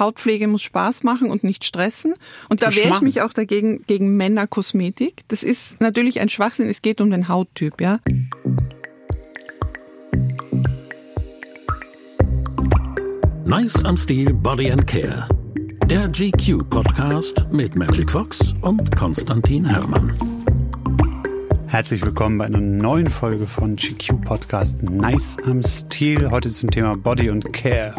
Hautpflege muss Spaß machen und nicht stressen. Und da wehre ich mich auch dagegen gegen Männerkosmetik. Das ist natürlich ein Schwachsinn. Es geht um den Hauttyp, ja. Nice am Stil Body and Care. Der GQ Podcast mit Magic Fox und Konstantin Herrmann. Herzlich willkommen bei einer neuen Folge von GQ Podcast Nice am Stil. Heute zum Thema Body und Care.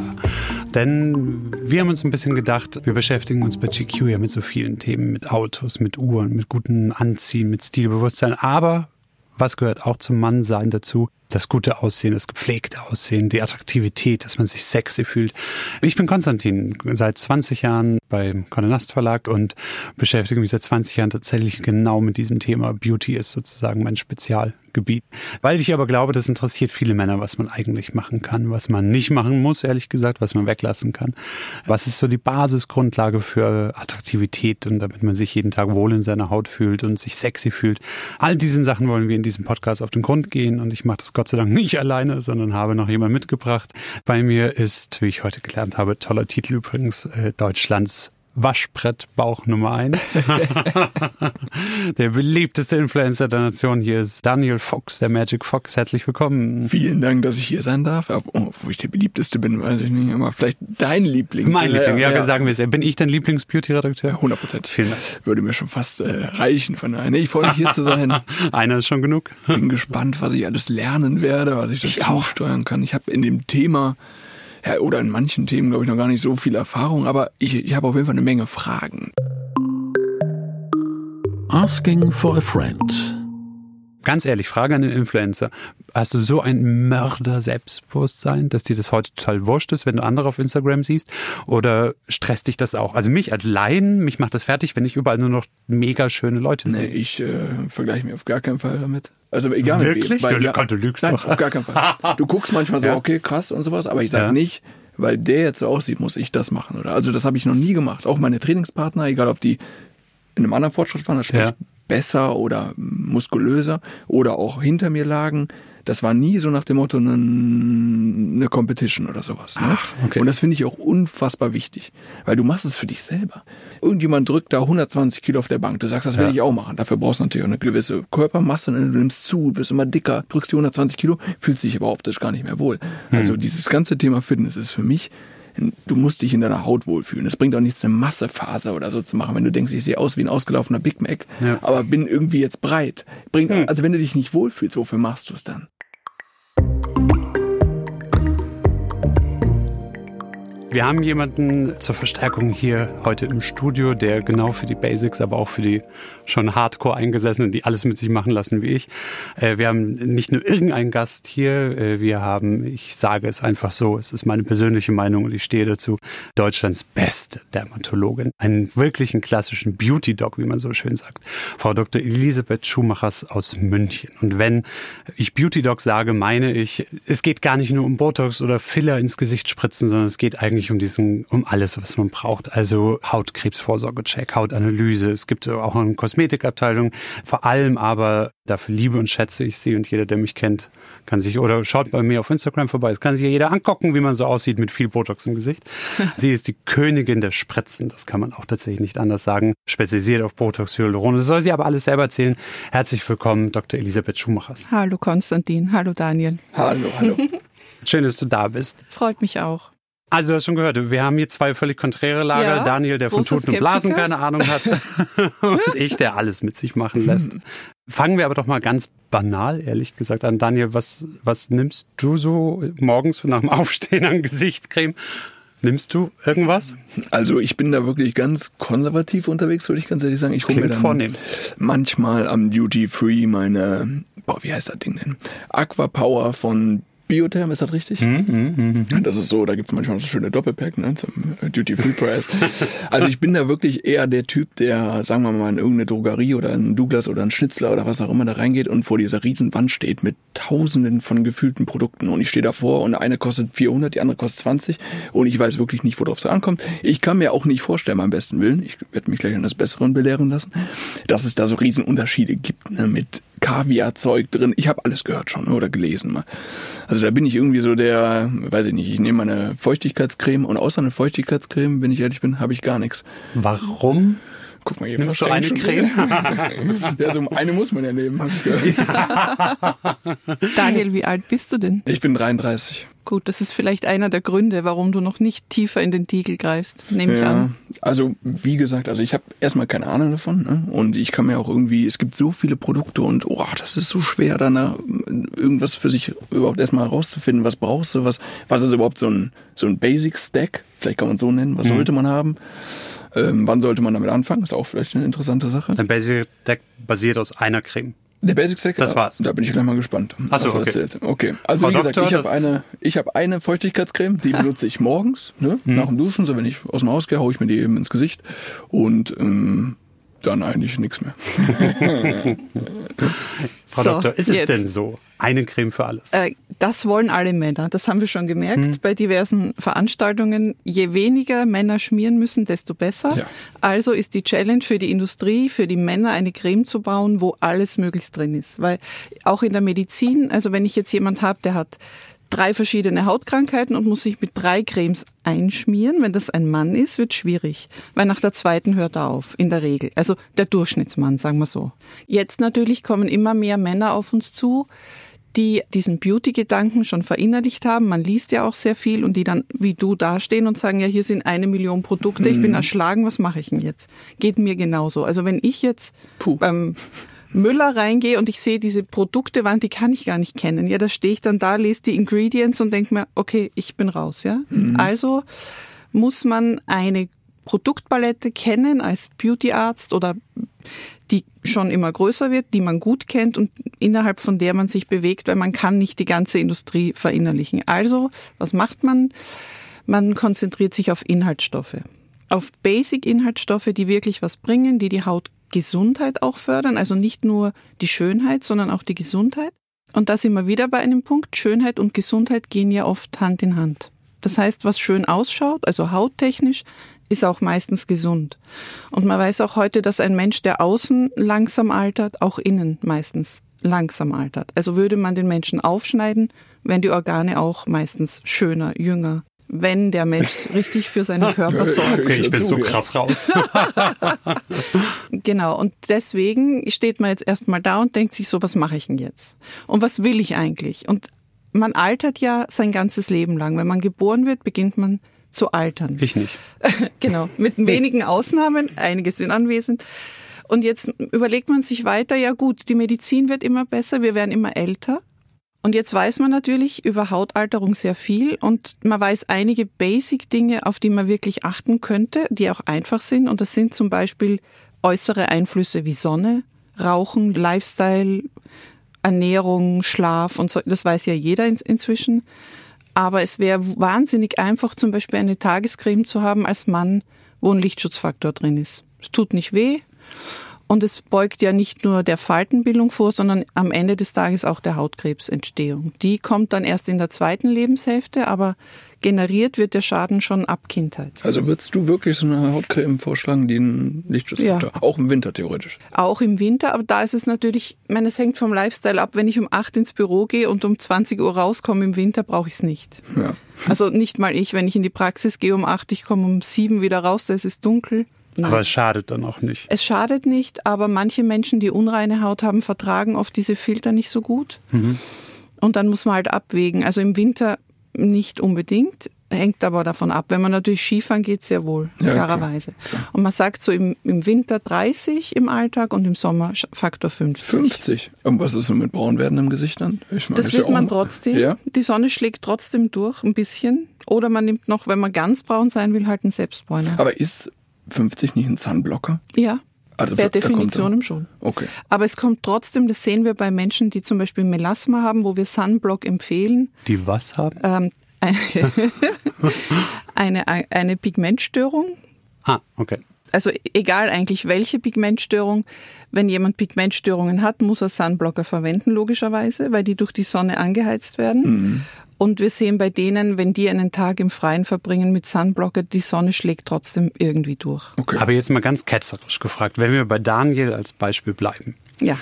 Denn wir haben uns ein bisschen gedacht, wir beschäftigen uns bei GQ ja mit so vielen Themen, mit Autos, mit Uhren, mit gutem Anziehen, mit Stilbewusstsein. Aber was gehört auch zum Mannsein dazu? das gute Aussehen, das gepflegte Aussehen, die Attraktivität, dass man sich sexy fühlt. Ich bin Konstantin, seit 20 Jahren beim Nast Verlag und beschäftige mich seit 20 Jahren tatsächlich genau mit diesem Thema. Beauty ist sozusagen mein Spezialgebiet. Weil ich aber glaube, das interessiert viele Männer, was man eigentlich machen kann, was man nicht machen muss, ehrlich gesagt, was man weglassen kann. Was ist so die Basisgrundlage für Attraktivität und damit man sich jeden Tag wohl in seiner Haut fühlt und sich sexy fühlt. All diesen Sachen wollen wir in diesem Podcast auf den Grund gehen und ich mache das Gott sei Dank nicht alleine, sondern habe noch jemand mitgebracht. Bei mir ist, wie ich heute gelernt habe, toller Titel übrigens, äh, Deutschlands Waschbrettbauch Nummer eins. der beliebteste Influencer der Nation hier ist Daniel Fox, der Magic Fox. Herzlich willkommen. Vielen Dank, dass ich hier sein darf. Oh, wo ich der beliebteste bin, weiß ich nicht. Aber vielleicht dein Liebling. Mein Liebling, ja, ja, sagen wir es. Bin ich dein Lieblings-Beauty-Redakteur? 100 Prozent. Vielen Dank. Würde mir schon fast äh, reichen von daher. Nee, ich freue mich hier zu sein. Einer ist schon genug. Bin gespannt, was ich alles lernen werde, was ich dazu auch steuern kann. Ich habe in dem Thema ja, oder in manchen Themen, glaube ich, noch gar nicht so viel Erfahrung, aber ich, ich habe auf jeden Fall eine Menge Fragen. Asking for a friend. Ganz ehrlich, Frage an den Influencer. Hast du so ein Mörder-Selbstbewusstsein, dass dir das heute total wurscht ist, wenn du andere auf Instagram siehst? Oder stresst dich das auch? Also mich als Laien, mich macht das fertig, wenn ich überall nur noch mega schöne Leute sehe. Nee, ich äh, vergleiche mich auf gar keinen Fall damit. Also egal Wirklich? mit wem. Weil, du, du lügst Nein, doch. auf gar keinen Fall. Du guckst manchmal so, ja. okay, krass und sowas, aber ich sage ja. nicht, weil der jetzt so aussieht, muss ich das machen. Oder also das habe ich noch nie gemacht. Auch meine Trainingspartner, egal ob die in einem anderen Fortschritt waren, das ja. Besser oder muskulöser oder auch hinter mir lagen. Das war nie so nach dem Motto eine, Competition oder sowas. Ne? Ach, okay. Und das finde ich auch unfassbar wichtig, weil du machst es für dich selber. Irgendjemand drückt da 120 Kilo auf der Bank. Du sagst, das will ja. ich auch machen. Dafür brauchst du natürlich auch eine gewisse Körpermasse. Du nimmst zu, wirst immer dicker, drückst die 120 Kilo, fühlst dich aber optisch gar nicht mehr wohl. Hm. Also dieses ganze Thema Fitness ist für mich du musst dich in deiner Haut wohlfühlen. Es bringt auch nichts, eine Massephase oder so zu machen, wenn du denkst, ich sehe aus wie ein ausgelaufener Big Mac, ja. aber bin irgendwie jetzt breit. Bringt, hm. Also wenn du dich nicht wohlfühlst, wofür machst du es dann? Wir haben jemanden zur Verstärkung hier heute im Studio, der genau für die Basics, aber auch für die schon hardcore eingesessenen, die alles mit sich machen lassen wie ich. Äh, wir haben nicht nur irgendeinen Gast hier, äh, wir haben, ich sage es einfach so, es ist meine persönliche Meinung und ich stehe dazu, Deutschlands beste Dermatologin. Einen wirklichen klassischen Beauty-Doc, wie man so schön sagt. Frau Dr. Elisabeth Schumachers aus München. Und wenn ich Beauty-Doc sage, meine ich, es geht gar nicht nur um Botox oder Filler ins Gesicht spritzen, sondern es geht eigentlich um diesen, um alles, was man braucht. Also Hautkrebsvorsorgecheck, Hautanalyse. Es gibt auch eine Kosmetikabteilung. Vor allem aber dafür liebe und schätze ich sie und jeder, der mich kennt, kann sich oder schaut bei mir auf Instagram vorbei. Es kann sich ja jeder angucken, wie man so aussieht mit viel Botox im Gesicht. sie ist die Königin der Spritzen. Das kann man auch tatsächlich nicht anders sagen. Spezialisiert auf Botox, Hyaluron. Das soll sie aber alles selber erzählen. Herzlich willkommen, Dr. Elisabeth Schumachers. Hallo Konstantin. Hallo Daniel. Hallo, hallo. Schön, dass du da bist. Freut mich auch. Also du hast schon gehört, wir haben hier zwei völlig konträre Lager. Ja, Daniel, der von Tuten und Blasen keine Ahnung hat und ich, der alles mit sich machen lässt. Fangen wir aber doch mal ganz banal, ehrlich gesagt, an. Daniel, was, was nimmst du so morgens nach dem Aufstehen an Gesichtscreme? Nimmst du irgendwas? Also ich bin da wirklich ganz konservativ unterwegs, würde ich ganz ehrlich sagen. Ich hole mir dann vornehm. manchmal am Duty Free meine, boah, wie heißt das Ding denn? Aqua Power von Biotherm, ist das richtig? Mm, mm, mm. Das ist so, da gibt's manchmal so schöne Doppelpack ne, zum äh, Duty-Free-Price. also ich bin da wirklich eher der Typ, der, sagen wir mal, in irgendeine Drogerie oder in Douglas oder ein Schnitzler oder was auch immer da reingeht und vor dieser riesen Wand steht mit tausenden von gefühlten Produkten und ich stehe davor und eine kostet 400, die andere kostet 20 und ich weiß wirklich nicht, worauf es ankommt. Ich kann mir auch nicht vorstellen, beim besten Willen, ich werde mich gleich an das Besseren belehren lassen, dass es da so riesen Unterschiede gibt ne, mit Kaviarzeug drin. Ich habe alles gehört schon oder gelesen mal. Also da bin ich irgendwie so der, weiß ich nicht, ich nehme meine Feuchtigkeitscreme und außer eine Feuchtigkeitscreme, wenn ich ehrlich bin, habe ich gar nichts. Warum? Guck mal, hier Nimmst du eine Creme? ja, so eine muss man ja nehmen, habe ich gehört. Daniel, wie alt bist du denn? Ich bin 33. Gut, das ist vielleicht einer der Gründe, warum du noch nicht tiefer in den Tiegel greifst, nehme ich Ja, an. also wie gesagt, also ich habe erstmal keine Ahnung davon ne? und ich kann mir auch irgendwie, es gibt so viele Produkte und oh, das ist so schwer, dann da irgendwas für sich überhaupt erstmal herauszufinden, was brauchst du, was, was ist überhaupt so ein, so ein Basic Stack, vielleicht kann man es so nennen, was sollte man haben, ähm, wann sollte man damit anfangen, ist auch vielleicht eine interessante Sache. Dein Basic Deck basiert aus einer Creme. Der Basic Stack, Das war's. Da bin ich gleich mal gespannt. Ach so, was okay. Okay, also Frau wie gesagt, Doktor, ich habe eine, ich habe eine Feuchtigkeitscreme, die benutze ich morgens, ne, Mhm. nach dem Duschen, so wenn ich aus dem Haus gehe, hau ich mir die eben ins Gesicht und ähm, dann eigentlich nichts mehr. Frau So, Doktor, ist es jetzt. denn so? Eine Creme für alles. Äh, das wollen alle Männer. Das haben wir schon gemerkt Hm. bei diversen Veranstaltungen. Je weniger Männer schmieren müssen, desto besser. Ja. Also ist die Challenge für die Industrie, für die Männer eine Creme zu bauen, wo alles möglichst drin ist. Weil auch in der Medizin, also wenn ich jetzt jemand habe, der hat drei verschiedene Hautkrankheiten und muss sich mit drei Cremes einschmieren. Wenn das ein Mann ist, wird schwierig, weil nach der zweiten hört er auf, in der Regel. Also der Durchschnittsmann, sagen wir so. Jetzt natürlich kommen immer mehr Männer auf uns zu, die diesen Beauty-Gedanken schon verinnerlicht haben. Man liest ja auch sehr viel und die dann wie du dastehen und sagen, ja, hier sind eine Million Produkte, ich bin erschlagen, was mache ich denn jetzt? Geht mir genauso. Also wenn ich jetzt Puh. beim Müller reingehe und ich sehe diese Produktewand, die kann ich gar nicht kennen. Ja, da stehe ich dann da, lese die Ingredients und denke mir, okay, ich bin raus, ja. Also muss man eine Produktpalette kennen als Beautyarzt oder die schon immer größer wird, die man gut kennt und innerhalb von der man sich bewegt, weil man kann nicht die ganze Industrie verinnerlichen. Also, was macht man? Man konzentriert sich auf Inhaltsstoffe. Auf Basic-Inhaltsstoffe, die wirklich was bringen, die die Hautgesundheit auch fördern. Also nicht nur die Schönheit, sondern auch die Gesundheit. Und da sind wir wieder bei einem Punkt. Schönheit und Gesundheit gehen ja oft Hand in Hand. Das heißt, was schön ausschaut, also hauttechnisch, ist auch meistens gesund. Und man weiß auch heute, dass ein Mensch, der außen langsam altert, auch innen meistens langsam altert. Also würde man den Menschen aufschneiden, wären die Organe auch meistens schöner, jünger, wenn der Mensch richtig für seinen Körper sorgt. Okay, ich bin so krass raus. Genau, und deswegen steht man jetzt erstmal da und denkt sich so, was mache ich denn jetzt? Und was will ich eigentlich? Und man altert ja sein ganzes Leben lang. Wenn man geboren wird, beginnt man zu altern. Ich nicht. genau, mit wenigen Ausnahmen, einige sind anwesend. Und jetzt überlegt man sich weiter, ja gut, die Medizin wird immer besser, wir werden immer älter. Und jetzt weiß man natürlich über Hautalterung sehr viel und man weiß einige Basic-Dinge, auf die man wirklich achten könnte, die auch einfach sind. Und das sind zum Beispiel äußere Einflüsse wie Sonne, Rauchen, Lifestyle, Ernährung, Schlaf und so. Das weiß ja jeder in, inzwischen. Aber es wäre wahnsinnig einfach, zum Beispiel eine Tagescreme zu haben als Mann, wo ein Lichtschutzfaktor drin ist. Es tut nicht weh und es beugt ja nicht nur der Faltenbildung vor, sondern am Ende des Tages auch der Hautkrebsentstehung. Die kommt dann erst in der zweiten Lebenshälfte, aber generiert wird der Schaden schon ab Kindheit. Also würdest du wirklich so eine Hautcreme vorschlagen, die einen Lichtschutzfaktor, auch im Winter theoretisch? Auch im Winter, aber da ist es natürlich, ich meine, es hängt vom Lifestyle ab. Wenn ich um acht ins Büro gehe und um 20 Uhr rauskomme im Winter, brauche ich es nicht. Ja. Also nicht mal ich, wenn ich in die Praxis gehe um acht, ich komme um sieben wieder raus, da ist es dunkel. Nein. Aber es schadet dann auch nicht. Es schadet nicht, aber manche Menschen, die unreine Haut haben, vertragen oft diese Filter nicht so gut. Und dann muss man halt abwägen. Also im Winter nicht unbedingt, hängt aber davon ab. Wenn man natürlich Skifahren geht, sehr wohl, Ja, klarerweise. Und man sagt so im, im Winter 30 im Alltag und im Sommer Faktor 50. 50. Und was ist so mit Braunwerden im Gesicht dann? Ich meine, Das ja wird auch man trotzdem. Ja. Die Sonne schlägt trotzdem durch, ein bisschen. Oder man nimmt noch, wenn man ganz braun sein will, halt einen Selbstbräuner. Aber ist 50 nicht ein Sunblocker? Ja, Also per Definition schon. Okay. Aber es kommt trotzdem, das sehen wir bei Menschen, die zum Beispiel Melasma haben, wo wir Sunblock empfehlen. Die was haben? Ähm, eine, eine Pigmentstörung. Ah, okay. Also egal eigentlich welche Pigmentstörung. Wenn jemand Pigmentstörungen hat, muss er Sunblocker verwenden, logischerweise, weil die durch die Sonne angeheizt werden. Und wir sehen bei denen, wenn die einen Tag im Freien verbringen mit Sunblocker, die Sonne schlägt trotzdem irgendwie durch. Okay. Aber jetzt mal ganz ketzerisch gefragt, wenn wir bei Daniel als Beispiel bleiben. Ja.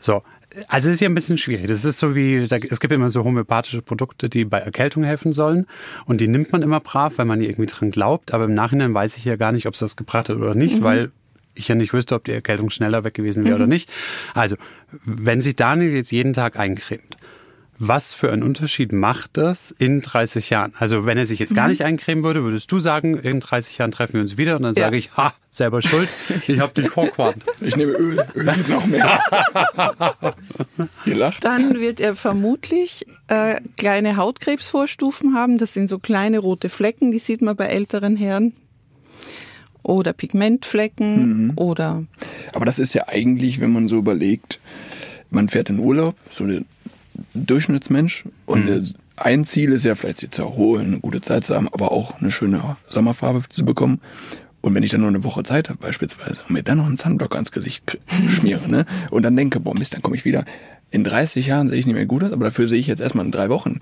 So, Also es ist ja ein bisschen schwierig. Das ist so wie, da, es gibt immer so homöopathische Produkte, die bei Erkältung helfen sollen. Und die nimmt man immer brav, weil man irgendwie dran glaubt. Aber im Nachhinein weiß ich ja gar nicht, ob es das gebracht hat oder nicht, weil ich ja nicht wüsste, ob die Erkältung schneller weg gewesen wäre oder nicht. Also, wenn sich Daniel jetzt jeden Tag eincremt, was für einen Unterschied macht das in 30 Jahren? Also wenn er sich jetzt gar nicht eincremen würde, würdest du sagen, in 30 Jahren treffen wir uns wieder und dann Ja. sage ich, ha, selber schuld, ich habe dich vorgewarnt. Ich nehme Öl, Öl noch mehr. Ihr lacht. Dann wird er vermutlich äh, kleine Hautkrebsvorstufen haben. Das sind so kleine rote Flecken, die sieht man bei älteren Herren. Oder Pigmentflecken oder Aber das ist ja eigentlich, wenn man so überlegt, man fährt in Urlaub, so der Durchschnittsmensch, und Mhm. ein Ziel ist ja vielleicht sich zu erholen, eine gute Zeit zu haben, aber auch eine schöne Sommerfarbe zu bekommen. Und wenn ich dann nur eine Woche Zeit habe beispielsweise und mir dann noch einen Sunblock ans Gesicht schmiere, ne, und dann denke, boah Mist, dann komme ich wieder. In 30 Jahren sehe ich nicht mehr gut aus, aber dafür sehe ich jetzt erstmal in drei Wochen.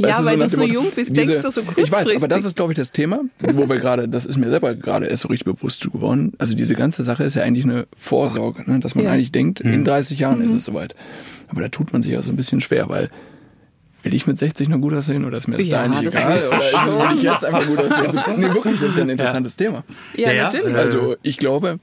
Ja, weil du so Motto, jung bist, denkst du so Ich weiß, aber das kurzfristig. ist, glaube ich, das Thema, wo wir gerade, das ist mir selber gerade erst so richtig bewusst geworden. Also diese ganze Sache ist ja eigentlich eine Vorsorge, ne? dass man Ja. eigentlich denkt, in 30 Jahren ist es soweit. Aber da tut man sich ja so ein bisschen schwer, weil will ich mit 60 noch gut aussehen oder ist mir das Ja, da eigentlich das egal? ist Oder ist, schon. will ich jetzt einfach gut aussehen? Nee, wirklich, das ist ja ein interessantes Thema. ja, Ja, ja, natürlich. äh, Also ich glaube,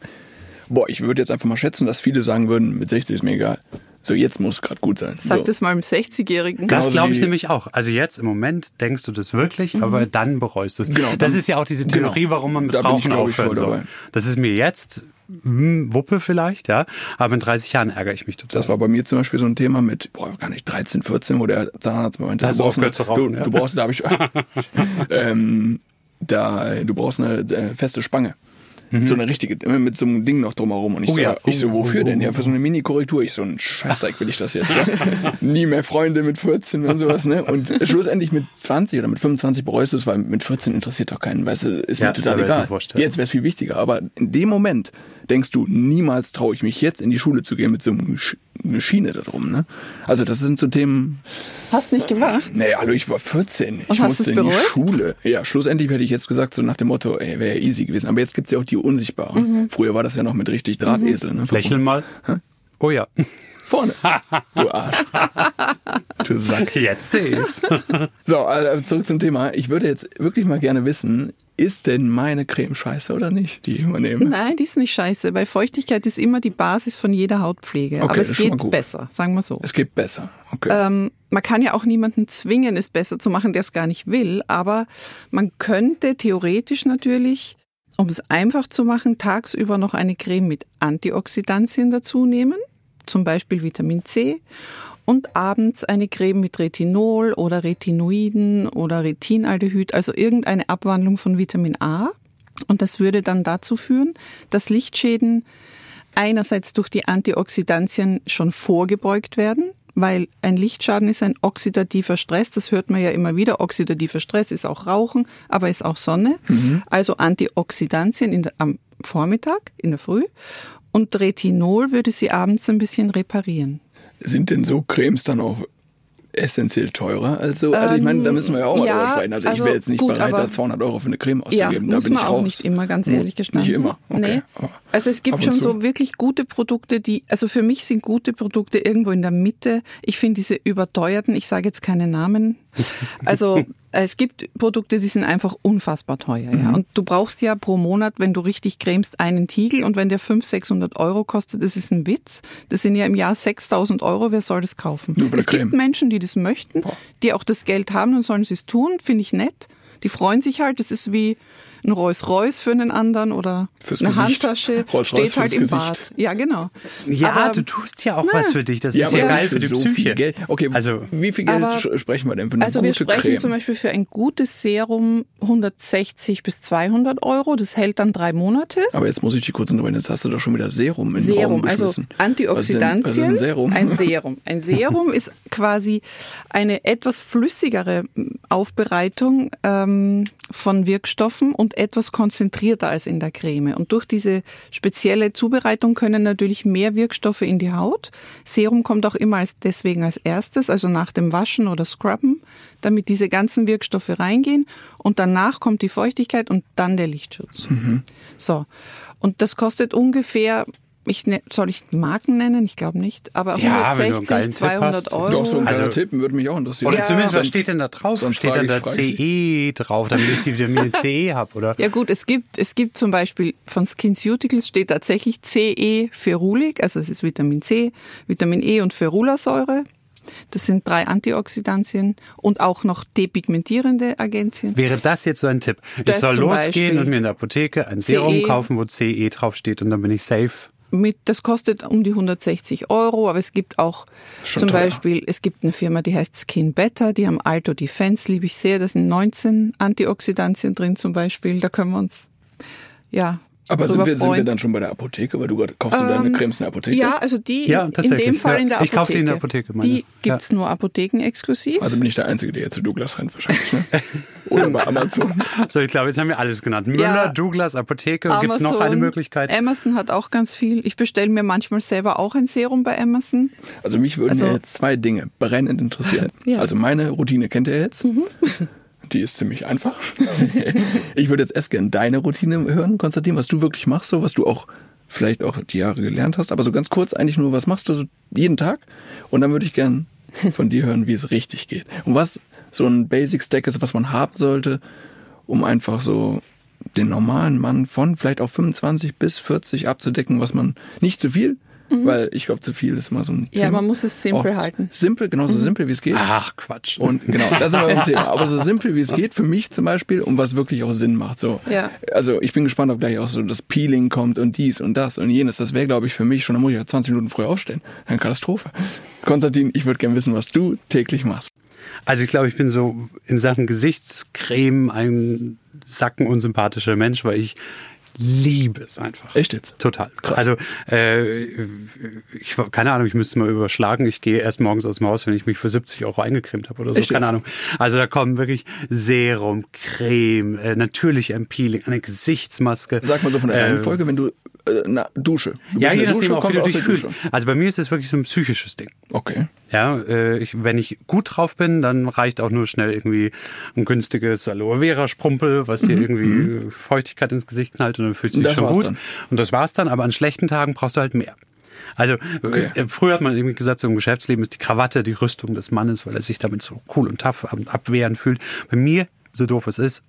boah, ich würde jetzt einfach mal schätzen, dass viele sagen würden, mit 60 ist mir egal. So, jetzt muss gerade gut sein. Sag so. das mal einem 60-Jährigen. Das Genauso glaube ich nämlich auch. Also jetzt im Moment denkst du das wirklich, aber dann bereust du es. Genau, das dann- ist ja auch diese genau. Theorie, warum man mit Da Rauchen aufhören soll. Das ist mir jetzt hm, Wuppe vielleicht, ja. Aber in 30 Jahren ärgere ich mich total. Das war bei mir zum Beispiel so ein Thema mit, boah, gar nicht 13, 14, wo der Zahnarzt meinte, du du brauchst, eine, rauchen, du, ja? du brauchst, da habe ich, ähm, da, du brauchst eine äh, feste Spange. So eine richtige, immer mit so einem Ding noch drumherum. Und ich, Mhm. Oh so, ja. ich so, Oh, wofür oh, denn? oh, Ja, für so eine Mini-Korrektur. Ich so, ein Scheißdreck will ich das jetzt. Nie mehr Freunde mit 14 und sowas, ne? Und schlussendlich mit 20 oder mit 25 bereust du es, weil mit 14 interessiert doch keinen, weißt du, ist Ja, mir total mir egal. ja. Jetzt wäre es viel wichtiger. Aber in dem Moment denkst du, niemals traue ich mich jetzt in die Schule zu gehen mit so einem Schiene da drum, ne? Also das sind so Themen, Hast nicht gemacht? nee, hallo, ich war 14. Und ich hast musste in die? Schule. Ja, schlussendlich hätte ich jetzt gesagt, so nach dem Motto, ey, wäre ja easy gewesen. Aber jetzt gibt's ja auch die Unsichtbaren. Mhm. Früher war das ja noch mit richtig Drahtesel, ne? Lächeln mal. Oh ja. Vorne. Du Arsch. du Sack. Jetzt sehe ich's. So, also zurück zum Thema. Ich würde jetzt wirklich mal gerne wissen, ist denn meine Creme scheiße oder nicht, die ich übernehme? Nein, die ist nicht scheiße, weil Feuchtigkeit ist immer die Basis von jeder Hautpflege. Okay, Aber es geht besser, sagen wir so. Es geht besser. Okay. Ähm, man kann ja auch niemanden zwingen, es besser zu machen, der es gar nicht will, aber man könnte theoretisch natürlich, um es einfach zu machen, tagsüber noch eine Creme mit Antioxidantien dazu nehmen, zum Beispiel Vitamin C, und abends eine Creme mit Retinol oder Retinoiden oder Retinaldehyd, also irgendeine Abwandlung von Vitamin A. Und das würde dann dazu führen, dass Lichtschäden einerseits durch die Antioxidantien schon vorgebeugt werden, weil ein Lichtschaden ist ein oxidativer Stress, das hört man ja immer wieder. Oxidativer Stress ist auch Rauchen, aber ist auch Sonne. Also Antioxidantien der, am Vormittag, in der Früh. Und Retinol würde sie abends ein bisschen reparieren. Sind denn so Cremes dann auch essentiell teurer? Also, also ich meine, da müssen wir ja auch mal ja, drüber sprechen. Also, ich also wäre jetzt nicht gut, bereit, da 200 Euro für eine Creme Ja, auszugeben. da muss bin ich auch raus. nicht immer, ganz Hm, ehrlich gestanden. Nicht immer. Okay. Nee. Also es gibt schon so wirklich gute Produkte, die, also für mich sind gute Produkte irgendwo in der Mitte. Ich finde diese überteuerten, ich sage jetzt keine Namen. Also es gibt Produkte, die sind einfach unfassbar teuer. Ja. Mhm. Und du brauchst ja pro Monat, wenn du richtig cremst, einen Tiegel. Und wenn der 500, 600 Euro kostet, das ist ein Witz. Das sind ja im Jahr 6000 Euro. Wer soll das kaufen? Es gibt. Menschen, die das möchten, die auch das Geld haben und sollen sie es tun. Finde ich nett. Die freuen sich halt. Das ist wie ein Rolls-Royce für einen anderen oder Fürs eine Gesicht. Handtasche. Rolls-Royce steht halt fürs im Gesicht. Bad. Ja, genau. Ja, Aber- du tust ja auch was für dich. Das Ja, ist ja geil für die so Psyche. viel Geld. Okay, Also, wie viel Geld Aber- sprechen wir denn für eine Also wir sprechen Creme? zum Beispiel für ein gutes Serum 160 bis 200 Euro. Das hält dann drei Monate. aber jetzt muss ich dich kurz unterbrechen, jetzt hast du doch schon wieder Serum in den Serum, Raum also. Antioxidantien. Was ist, denn, was ist ein Serum? Ein Serum. Ein Serum ist quasi eine etwas flüssigere Aufbereitung ähm, von Wirkstoffen und etwas konzentrierter als in der Creme. Und durch diese spezielle Zubereitung können natürlich mehr Wirkstoffe in die Haut. Serum kommt auch immer als, deswegen als erstes, also nach dem Waschen oder Scrubben, damit diese ganzen Wirkstoffe reingehen. Und danach kommt die Feuchtigkeit und dann der Lichtschutz. So. Und das kostet ungefähr ich ne, soll ich Marken nennen? Ich glaube nicht. Aber Ja, wenn du einen geilen 160, Tipp 200 hast. Euro. Doch, so ein Also- kleiner Tipp würde mich auch interessieren. Oder zumindest, was steht denn da drauf? sonst steht dann da CE drauf, damit ich die Vitamine C habe, oder? Ja gut, es gibt, es gibt zum Beispiel von SkinCeuticals steht tatsächlich CE Ferulic, also es ist Vitamin C, Vitamin E und Ferulasäure. Das sind drei Antioxidantien und auch noch depigmentierende Agenzien. Wäre das jetzt so ein Tipp? Das ich soll zum losgehen Beispiel. und mir in der Apotheke ein Serum CE. kaufen, wo CE draufsteht und dann bin ich safe. Mit, das kostet um die 160 Euro, aber es gibt auch Schon zum teuer. Beispiel, es gibt eine Firma, die heißt Skin Better, die haben Alto Defense, liebe ich sehr, da sind 19 Antioxidantien drin zum Beispiel, da können wir uns, ja, Aber sind wir, sind wir dann schon bei der Apotheke? Weil du gerade kaufst du deine Ähm, Cremes in der Apotheke? Ja, also die Ja, in tatsächlich, dem Fall ja. in der Apotheke. Ich kauf die in der Apotheke, meine. Die gibt's nur apothekenexklusiv. Also bin ich der Einzige, der jetzt zu Douglas rennt wahrscheinlich, ne? Oder bei Amazon. So, ich glaube, jetzt haben wir alles genannt. Müller, Ja. Douglas, Apotheke. Gibt es noch eine Möglichkeit? Amazon hat auch ganz viel. Ich bestelle mir manchmal selber auch ein Serum bei Amazon. Also mich würden Also- ja jetzt zwei Dinge brennend interessieren. Ja. Also meine Routine kennt ihr jetzt. Die ist ziemlich einfach. ich würde jetzt erst gerne deine Routine hören, Konstantin, was du wirklich machst, so was du auch vielleicht auch die Jahre gelernt hast, aber so ganz kurz eigentlich nur, was machst du so jeden Tag? Und dann würde ich gern von dir hören, wie es richtig geht. Und was so ein Basic Stack ist, was man haben sollte, um einfach so den normalen Mann von vielleicht auch 25 bis 40 abzudecken, was man nicht zu viel, weil ich glaube, zu viel ist immer so ein Mhm. Ja, Thema. man muss es simpel Auch halten. Simpel, genauso simpel wie es geht. Ach, Quatsch. Und genau, das ist aber ein Thema. Aber so simpel wie es geht für mich zum Beispiel und was wirklich auch Sinn macht. So, Ja. also ich bin gespannt, ob gleich auch so das Peeling kommt und dies und das und jenes. Das wäre, glaube ich, für mich schon. Da muss ich ja 20 Minuten früher aufstehen. Eine Katastrophe. Konstantin, ich würde gerne wissen, was du täglich machst. Also ich glaube, ich bin so in Sachen Gesichtscreme ein sacken unsympathischer Mensch, weil ich liebe es einfach. Echt jetzt? Total. Krass. Also äh, ich keine Ahnung, ich müsste mal überschlagen. Ich gehe erst morgens aus dem Haus, wenn ich mich für 70 Euro eingecremt habe oder so. Echt keine jetzt? Ahnung. Also da kommen wirklich Serum, Creme, äh, natürlich ein Peeling, eine Gesichtsmaske. Sag mal so von der Äh, Reihenfolge, wenn du äh, na, Dusche. Du Ja, je nachdem Dusche, auch, wie du dich fühlst. Dusche. Also bei mir ist es wirklich so ein psychisches Ding. Okay. Ja, äh, ich, wenn ich gut drauf bin, dann reicht auch nur schnell irgendwie ein günstiges Aloe Vera Sprumpel, was dir irgendwie Feuchtigkeit ins Gesicht knallt und dann fühlst du dich das schon gut. dann. Und das war's dann, aber an schlechten Tagen brauchst du halt mehr. Also Okay. äh, früher hat man irgendwie gesagt, so im Geschäftsleben ist die Krawatte die Rüstung des Mannes, weil er sich damit so cool und tough und abwehrend fühlt. Bei mir, so doof es ist,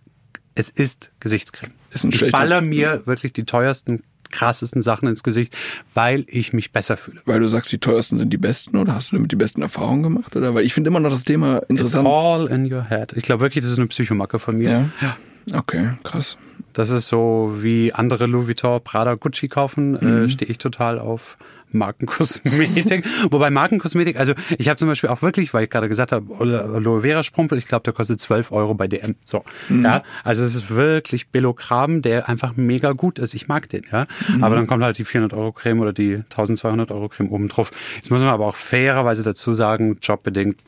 es ist Gesichtscreme. Ist ein ich baller mir wirklich die teuersten, krassesten Sachen ins Gesicht, weil ich mich besser fühle. Weil du sagst, die teuersten sind die besten oder hast du damit die besten Erfahrungen gemacht? Oder? Weil ich finde immer noch das Thema It's interessant. all in your head. Ich glaube wirklich, das ist eine Psychomacke von mir. Ja. Okay, krass. Das ist so wie andere Louis Vuitton, Prada, Gucci kaufen, Mhm. äh, stehe ich total auf Markenkosmetik. Wobei Markenkosmetik, also ich habe zum Beispiel auch wirklich, weil ich gerade gesagt habe, Aloe Vera Sprumpel, ich glaube, der kostet 12 Euro bei DM. So, Mhm. ja, also es ist wirklich Billokram, der einfach mega gut ist. Ich mag den, ja. Mhm. Aber dann kommt halt die 400 Euro Creme oder die 1200 Euro Creme oben drauf. Jetzt muss man aber auch fairerweise dazu sagen, jobbedingt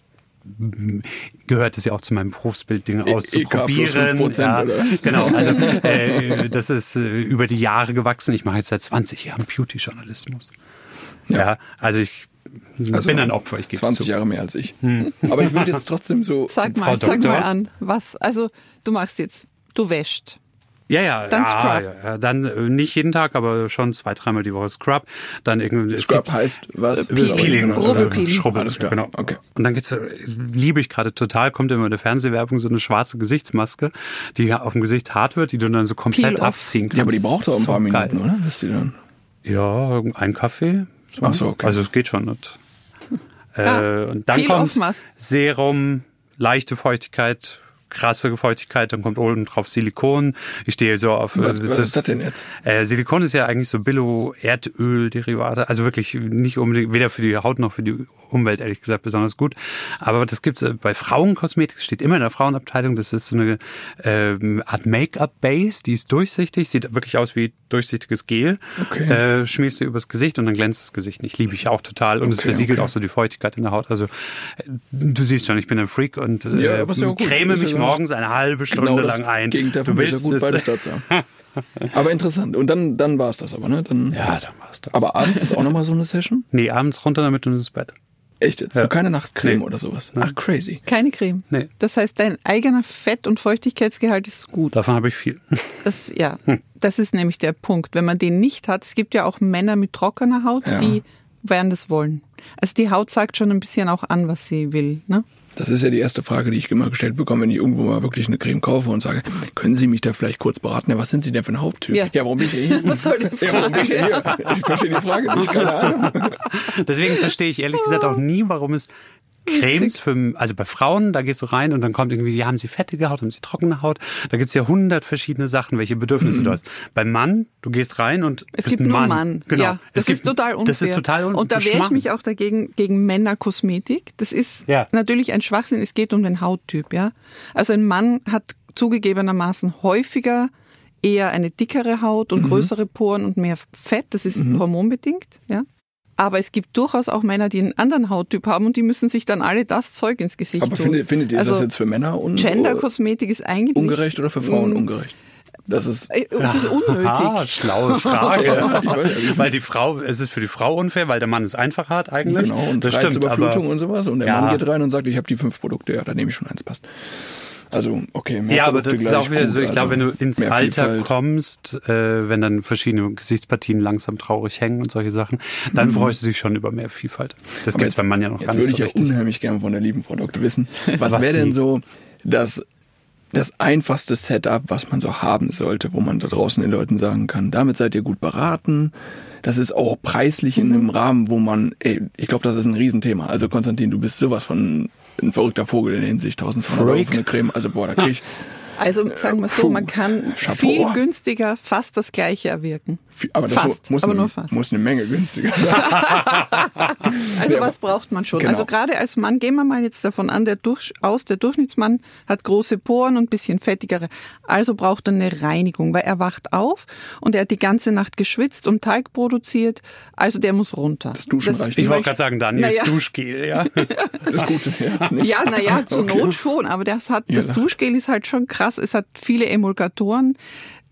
gehört es ja auch zu meinem Berufsbild, Dinge E- auszuprobieren. 5% ja, genau, also äh, das ist äh, über die Jahre gewachsen. Ich mache jetzt seit 20 Jahren Beauty-Journalismus. Ja. also ich Also bin ein Opfer, ich gebe 20 zu. Jahre mehr als ich. Aber ich würde jetzt trotzdem so. Sag Frau mal, sag Doktor? mal an, was, also du machst jetzt, du wäscht. Ja, ja, Dann ja, Scrub. ja, ja, dann äh, nicht jeden Tag, aber schon zwei, dreimal die Woche Scrub. Dann irgendwie Scrub gibt- heißt was? Peeling, Peeling oder Alles klar. genau. Okay. Und dann gibt's, äh, liebe ich gerade total, kommt immer in der Fernsehwerbung so eine schwarze Gesichtsmaske, die auf dem Gesicht hart wird, die du dann so komplett abziehen kannst. Ja, aber die braucht doch ein paar So Minuten, geil. oder? Wisst ihr dann? Ja, ein Kaffee. Ach so, okay. Also es geht schon nicht. Ah, äh, und dann kommt machst. Serum, leichte Feuchtigkeit, krasse Feuchtigkeit, dann kommt oben drauf Silikon. Ich stehe so auf. Was- äh, was ist das denn jetzt? Äh, Silikon ist ja eigentlich so Billo-Erdöl-Derivate, also wirklich nicht unbedingt, weder für die Haut noch für die Umwelt, ehrlich gesagt, besonders gut. Aber das gibt's äh, bei Frauenkosmetik, das steht immer in der Frauenabteilung, das ist so eine ähm, Art Make-up-Base, die ist durchsichtig, sieht wirklich aus wie durchsichtiges Gel. Okay. Äh, schmierst du übers Gesicht und dann glänzt das Gesicht nicht. Liebe ich auch total. Und es Okay, versiegelt okay. auch so die Feuchtigkeit in der Haut. Also äh, du siehst schon, ich bin ein Freak und äh, Ja, ja creme Ist ja mich was- morgens eine halbe Stunde Genau lang ein. Gegenteil du ist ja gut, es- beides dazu. Aber interessant. Und dann, dann war es das aber, ne? Dann, Ja, dann war's das. Aber abends ist auch nochmal so eine Session? Nee, abends runter damit und ins Bett. Echt jetzt? Ja. So keine Nachtcreme Nee. oder sowas? Ach, crazy. Keine Creme. Nee. Das heißt, dein eigener Fett- und Feuchtigkeitsgehalt ist gut. Davon habe ich viel. Das, ja, Hm. das ist nämlich der Punkt. Wenn man den nicht hat, es gibt ja auch Männer mit trockener Haut, Ja. die werden das wollen. Also die Haut sagt schon ein bisschen auch an, was sie will. Ne? Das ist ja die erste Frage, die ich immer gestellt bekomme, wenn ich irgendwo mal wirklich eine Creme kaufe und sage, können Sie mich da vielleicht kurz beraten? Ja, was sind Sie denn für ein Haupttyp? Ja. warum bin ich hier? Was soll die Ja, warum bin ich hier? Ich verstehe die Frage nicht, keine Ahnung. Deswegen verstehe ich ehrlich gesagt auch nie, warum es Cremes für, also bei Frauen, da gehst du rein und dann kommt irgendwie, ja, haben sie fettige Haut, haben sie trockene Haut. Da gibt's ja hundert verschiedene Sachen, welche Bedürfnisse du hast. Beim Mann, du gehst rein und Es gibt nur Mann. Mann. Genau. Ja, das es gibt, ist total unfair. Das ist total un Und da wehre ich mich auch dagegen, gegen Männerkosmetik. Das ist Ja. natürlich ein Schwachsinn. Es geht um den Hauttyp, ja. Also ein Mann hat zugegebenermaßen häufiger eher eine dickere Haut Mhm. und größere Poren und mehr Fett. Das ist hormonbedingt, ja. Aber es gibt durchaus auch Männer, die einen anderen Hauttyp haben und die müssen sich dann alle das Zeug ins Gesicht Aber tun. findet, findet ihr also, das jetzt für Männer un Genderkosmetik ist eigentlich ungerecht oder für Frauen Mm, ungerecht? Das ist, äh, Es ist unnötig. Ah, schlaue Frage. Weiß weil die Frau, es ist für die Frau unfair, weil der Mann es einfach hat eigentlich. genau, und das stimmt. Reizüberflutung Aber, und sowas. Und der Ja. Mann geht rein und sagt, ich habe die fünf Produkte, ja, da nehme ich schon eins, passt. Also, okay, mehr ja, aber das ist auch wieder gut, so, ich glaube, wenn also du ins Alter Vielfalt. kommst, äh, wenn dann verschiedene Gesichtspartien langsam traurig hängen und solche Sachen, dann freust du dich schon über mehr Vielfalt. Das Aber gibt's beim Mann ja noch jetzt gar nicht würde so ich ja richtig. unheimlich gerne von der lieben Frau Doktor wissen. Was, Was wäre denn so das, das einfachste Setup, was man so haben sollte, wo man da draußen den Leuten sagen kann, damit seid ihr gut beraten. Das ist auch preislich in Mhm. einem Rahmen, wo man, ey, ich glaube, das ist ein Riesenthema. Also Konstantin, du bist sowas von ein verrückter Vogel in der Hinsicht. 1200 Euro für eine Creme. Also boah, da krieg ich Also sagen wir so, Puh, man kann Chapeau. viel günstiger fast das Gleiche erwirken. aber das Fast, muss, aber eine, nur fast. muss eine Menge günstiger sein. Also Ja, was braucht man schon? genau. Also gerade als Mann, gehen wir mal jetzt davon an, der durch, aus, der Durchschnittsmann hat große Poren und bisschen fettigere. Also braucht er eine Reinigung, weil er wacht auf und er hat die ganze Nacht geschwitzt und Teig produziert. Also der muss runter. Das Duschen reicht Ich wollte gerade sagen, Daniels Naja. Duschgel, ja. Das Gute, ja. Nicht? Ja, naja, zur Okay. Not schon, aber das hat, Ja, das. Duschgel ist halt schon krass. Es hat viele Emulgatoren.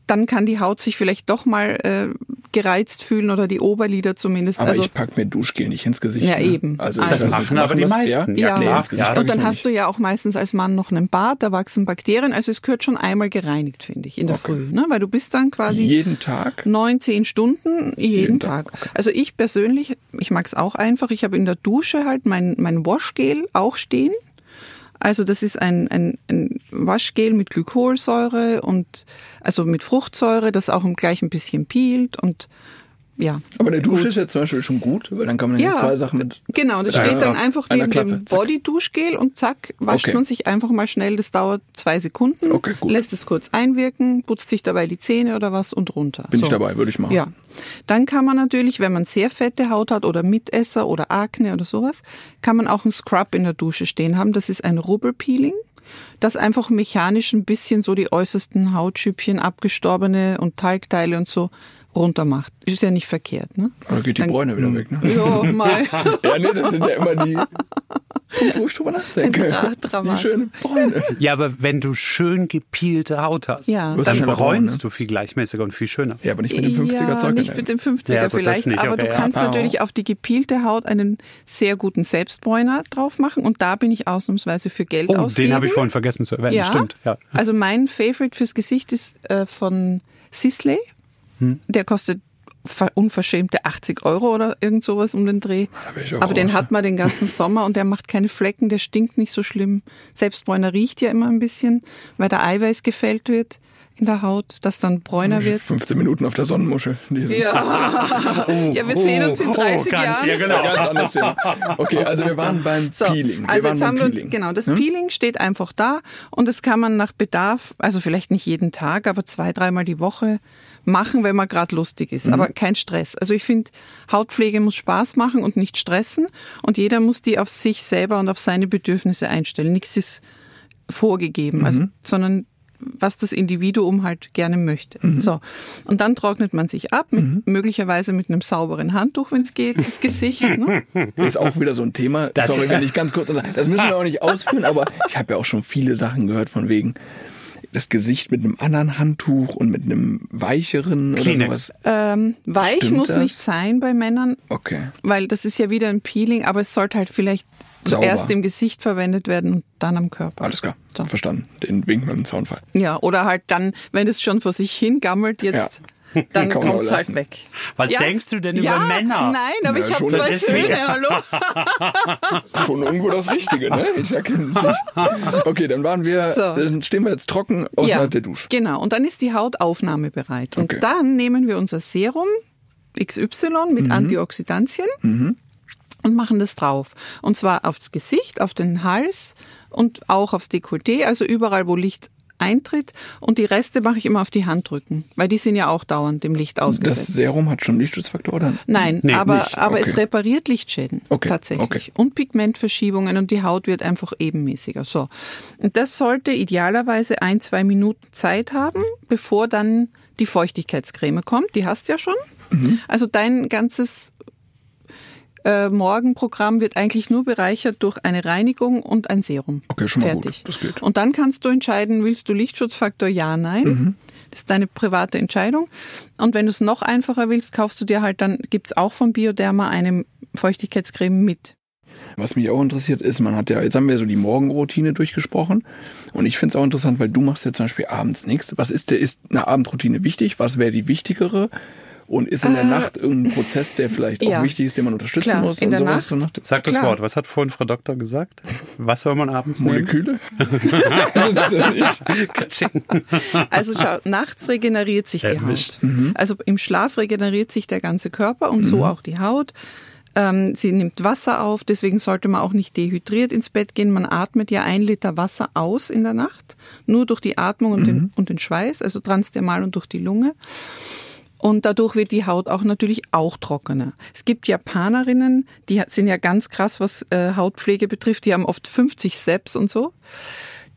Dann kann die Haut sich vielleicht doch mal äh, gereizt fühlen oder die Oberlider zumindest. Aber also, ich pack mir Duschgel nicht ins Gesicht. Ja, ne? eben. Also, Das ist- machen aber die das? meisten. Ja, Ja, nee, klar. Gesicht Ja, Und dann hast du ja auch meistens als Mann noch einen Bart, da wachsen Bakterien. Also es gehört schon einmal gereinigt, finde ich, in der Früh. Ne? Weil du bist dann quasi Jeden Tag? neun, zehn Stunden jeden, Jeden Tag. Tag, Also ich persönlich, ich mag es auch einfach. Ich habe in der Dusche halt mein, mein Washgel auch stehen. Also das ist ein, ein, ein Waschgel mit Glykolsäure und also mit Fruchtsäure, das auch gleich ein bisschen peelt und ja. Aber eine Dusche gut. ist ja zum Beispiel schon gut, weil dann kann man ja, zwei Sachen mit. Genau, das mit steht dann einfach neben Klappe. dem. Body-Duschgel und zack, wascht Okay. man sich einfach mal schnell. Das dauert zwei Sekunden, Okay, gut. lässt es kurz einwirken, putzt sich dabei die Zähne oder was und runter. Bin ich dabei, würde ich machen. Ja. Dann kann man natürlich, wenn man sehr fette Haut hat oder Mitesser oder Akne oder sowas, kann man auch einen Scrub in der Dusche stehen haben. Das ist ein Rubbelpeeling, das einfach mechanisch ein bisschen so die äußersten Hautschüppchen, abgestorbene und Talgteile und so runter macht. Ist ja nicht verkehrt, ne? Aber geht die Dann- Bräune wieder weg, ne? Ja, mal. Ja, nee, das sind ja immer die wo ich drüber nachdenke. Die schöne Bräune. Ja, aber wenn du schön gepielte Haut hast, Ja. Dann bräunst ne? du viel gleichmäßiger und viel schöner. Ja, aber nicht mit dem 50er ja, Zeug. nicht mit dem 50er Ja, gut, vielleicht, nicht, aber okay, du kannst natürlich auf die gepielte Haut einen sehr guten Selbstbräuner drauf machen und da bin ich ausnahmsweise für Geld Oh, ausgeben. den habe ich vorhin vergessen zu erwähnen. ja. Stimmt, ja. Also mein Favorite fürs Gesicht ist äh, von Sisley. Hm. Der kostet ver- unverschämte 80 Euro oder irgend sowas um den Dreh. Aber den raus, hat man den ganzen Sommer und der macht keine Flecken, der stinkt nicht so schlimm. Selbstbräuner riecht ja immer ein bisschen, weil der Eiweiß gefällt wird in der Haut, das dann bräuner wird. 15 Minuten auf der Sonnenmuschel. Die sind Ja, ja wir sehen uns in 30 oh, ganz, Jahren. ja, genau. ganz anders Thema. Okay, also wir waren beim So, Peeling. Wir also jetzt haben wir uns, genau, das Hm? Peeling steht einfach da und das kann man nach Bedarf, also vielleicht nicht jeden Tag, aber zwei, dreimal die Woche machen, wenn man gerade lustig Mhm. ist. Aber kein Stress. Also ich finde, Hautpflege muss Spaß machen und nicht stressen und jeder muss die auf sich selber und auf seine Bedürfnisse einstellen. Nichts ist vorgegeben, also, Mhm. sondern was das Individuum halt gerne möchte. Mhm. So. Und dann trocknet man sich ab, mit, möglicherweise mit einem sauberen Handtuch, wenn es geht, das Gesicht. Ne? Ist auch wieder so ein Thema. Das- Sorry, wenn ich ganz kurz. Das müssen wir auch nicht ausführen, aber ich habe ja auch schon viele Sachen gehört von wegen. Das Gesicht mit einem anderen Handtuch und mit einem weicheren Kleenex. oder sowas? Ähm, weich Stimmt muss das? nicht sein bei Männern, Okay. weil das ist ja wieder ein Peeling, aber es sollte halt vielleicht Sauber. zuerst im Gesicht verwendet werden und dann am Körper. Alles klar. So. Verstanden. Den Wink mit dem Zaunfall. Ja, oder halt dann, wenn es schon vor sich hingammelt, jetzt, dann kommt es halt weg. Was Ja. denkst du denn ja, über Männer? Nein, aber Na, ich habe zwei Söhne, hallo? Schon irgendwo das Richtige, ne? Ich erkenne es nicht. Okay, dann waren wir, So. dann stehen wir jetzt trocken außerhalb der Dusche. Genau, und dann ist die Haut aufnahmebereit. Und Okay. dann nehmen wir unser Serum XY Mhm. mit Antioxidantien und machen das drauf. Und zwar aufs Gesicht, auf den Hals und auch aufs Dekolleté, also überall, wo Licht eintritt. Und die Reste mache ich immer auf die Handrücken, weil die sind ja auch dauernd dem Licht Das ausgesetzt. Serum hat schon Lichtschutzfaktor, oder? Nein, Nee, aber, nicht. aber Okay. es repariert Lichtschäden Okay, tatsächlich. okay. Und Pigmentverschiebungen und die Haut wird einfach ebenmäßiger. So. Und das sollte idealerweise ein, zwei Minuten Zeit haben, bevor dann die Feuchtigkeitscreme kommt. Die hast du ja schon. Mhm. Also dein ganzes äh, Morgenprogramm wird eigentlich nur bereichert durch eine Reinigung und ein Serum. Okay, schon mal Fertig. gut. Das geht. Und dann kannst du entscheiden, willst du Lichtschutzfaktor ja, nein. Mhm. Das ist deine private Entscheidung. Und wenn du es noch einfacher willst, kaufst du dir halt dann, gibt's auch von Bioderma eine Feuchtigkeitscreme mit. Was mich auch interessiert ist, man hat ja, jetzt haben wir so die Morgenroutine durchgesprochen. Und ich finde es auch interessant, weil du machst ja zum Beispiel abends nichts. Was ist der, ist eine Abendroutine wichtig? Was wäre die wichtigere? Und ist in der Nacht irgendein Prozess, der vielleicht ja. auch wichtig ist, den man unterstützen Klar, muss in und der sowas? Nacht. Sag das Klar. Wort. Was hat vorhin Frau Doktor gesagt? Was soll man abends nehmen? Moleküle? Also schau, nachts regeneriert sich die Erwischt. Haut. Also im Schlaf regeneriert sich der ganze Körper und so auch die Haut. Ähm, sie nimmt Wasser auf, deswegen sollte man auch nicht dehydriert ins Bett gehen. Man atmet ja ein Liter Wasser aus in der Nacht, nur durch die Atmung und, den, und den Schweiß, also transdermal und durch die Lunge. Und dadurch wird die Haut auch natürlich auch trockener. Es gibt Japanerinnen, die sind ja ganz krass, was äh, Hautpflege betrifft. Die haben oft 50 Steps und so.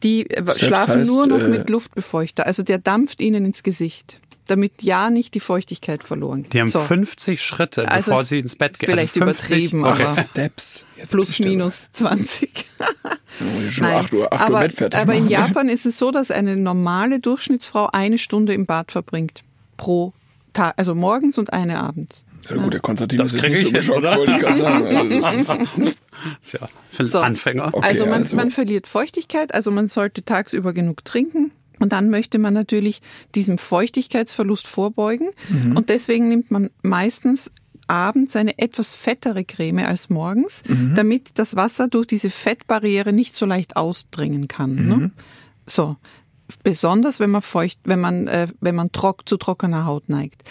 Die äh, schlafen heißt, nur noch äh, mit Luftbefeuchter. Also der dampft ihnen ins Gesicht, damit ja nicht die Feuchtigkeit verloren geht. Die haben So. 50 Schritte, Also bevor sie ins Bett gehen. vielleicht also 50, übertrieben, okay. aber- Steps. Jetzt Plus minus 20. Oh, schon Nein. 8 Uhr, 8 Uhr aber, Bett fertig aber in machen. Japan ist es so, dass eine normale Durchschnittsfrau eine Stunde im Bad verbringt pro Tag, also morgens und eine abends. Ja gut, der Konstantin Das ist nicht so oder? wollte ich gerade sagen. Also, ist, ja für So. Anfänger. Okay, also, man, also- man verliert Feuchtigkeit, also man sollte tagsüber genug trinken. Und dann möchte man natürlich diesem Feuchtigkeitsverlust vorbeugen. Mhm. Und deswegen nimmt man meistens abends eine etwas fettere Creme als morgens, Mhm. damit das Wasser durch diese Fettbarriere nicht so leicht ausdringen kann. Mhm. Ne? So. Besonders wenn man feucht, wenn man, äh, wenn man trock, zu trockener Haut neigt.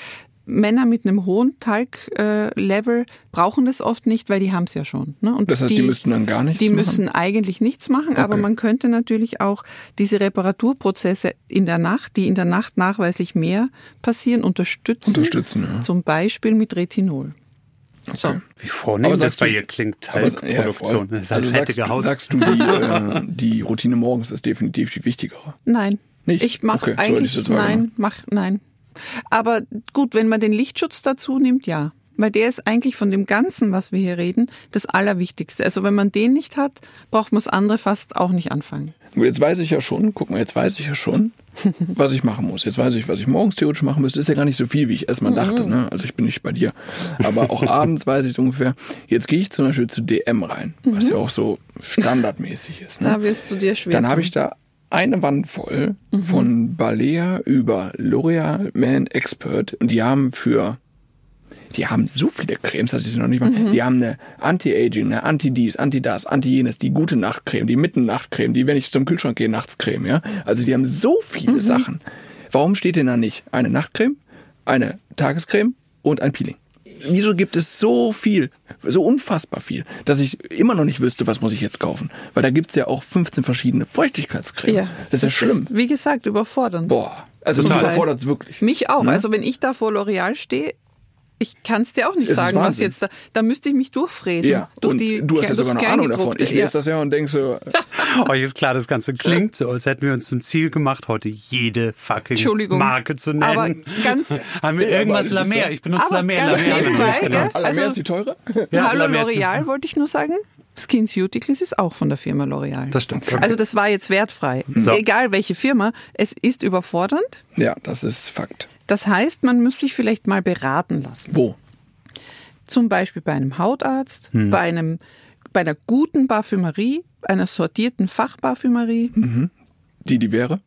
Männer mit einem hohen Talg-Level äh, Level brauchen das oft nicht, weil die haben es ja schon. Ne? Und das heißt, die, müssten dann gar nichts die machen? müssen eigentlich nichts machen, aber Okay. man könnte natürlich auch diese Reparaturprozesse in der Nacht, die in der Nacht nachweislich mehr passieren, unterstützen. Unterstützen, ja. Zum Beispiel mit Retinol. So. Wie vornehm Aber das bei ihr klingt, Aber- ja, Talgproduktion. voll. das halt also sagst, sagst du, die, äh, die Routine morgens ist definitiv die wichtigere. Nein. Nicht? Ich mache Okay, so ich eigentlich, wahrgenommen. nein, mach, nein. Aber gut, wenn man den Lichtschutz dazu nimmt, ja. Weil der ist eigentlich von dem Ganzen, was wir hier reden, das Allerwichtigste. Also wenn man den nicht hat, braucht man das andere fast auch nicht anfangen. Jetzt weiß ich ja schon, guck mal, jetzt weiß ich ja schon, was ich machen muss. Jetzt weiß ich, was ich morgens theoretisch machen müsste. Ist ja gar nicht so viel, wie ich erstmal dachte. Mhm. Ne? Also ich bin nicht bei dir. Aber auch abends weiß ich es ungefähr. Jetzt gehe ich zum Beispiel zu DM rein, was ja auch so standardmäßig ist. Ne? Mhm. Da wirst du dir schwer. Dann habe ich da eine Wand voll Mhm. von Balea über L'Oreal Man Expert und die haben für die haben so viele Cremes, dass ich sie noch nicht mal. Mhm. Die haben eine Anti-Aging, eine Anti-Dies, Anti-Das, Anti-Jenes, die gute Nachtcreme, die Mitten-Nachtcreme, die, wenn ich zum Kühlschrank gehe, Nachtscreme, ja. Also die haben so viele Mhm. Sachen. Warum steht denn da nicht eine Nachtcreme, eine Tagescreme und ein Peeling? Wieso gibt es so viel, so unfassbar viel, dass ich immer noch nicht wüsste, was muss ich jetzt kaufen? Weil da gibt's ja auch 15 verschiedene Feuchtigkeitscremes. Ja, das ist ja schlimm. wie gesagt, überfordernd. Boah, also mich Total. überfordert's wirklich. Mich auch. Ne? Also wenn ich da vor L'Oreal stehe, ich kann es dir auch nicht Es sagen, was jetzt da. Da müsste ich mich durchfräsen. Ja, durch und die, du hast ja sogar eine Ahnung davon. Ich lese das ja und denk so, Euch ist klar, das Ganze klingt so, als hätten wir uns zum Ziel gemacht, heute jede fucking. Marke zu nennen. Aber ganz- haben wir Ja, irgendwas La Mer? so- Ich benutze La Mer, ganz La Mer haben wir nebenbei, nicht genannt. gell? Allermeer Also- ist die teure? Ja, Hallo L'Oreal wollte ich nur sagen. SkinCeuticals ist auch von der Firma L'Oreal. Das stimmt. Also das war jetzt wertfrei. So. Egal welche Firma, es ist überfordernd. Ja, das ist Fakt. Das heißt, man muss sich vielleicht mal beraten lassen. Wo? Zum Beispiel bei einem Hautarzt, Hm. bei einem bei einer guten Parfümerie, einer sortierten Fachparfümerie. Die, die wäre?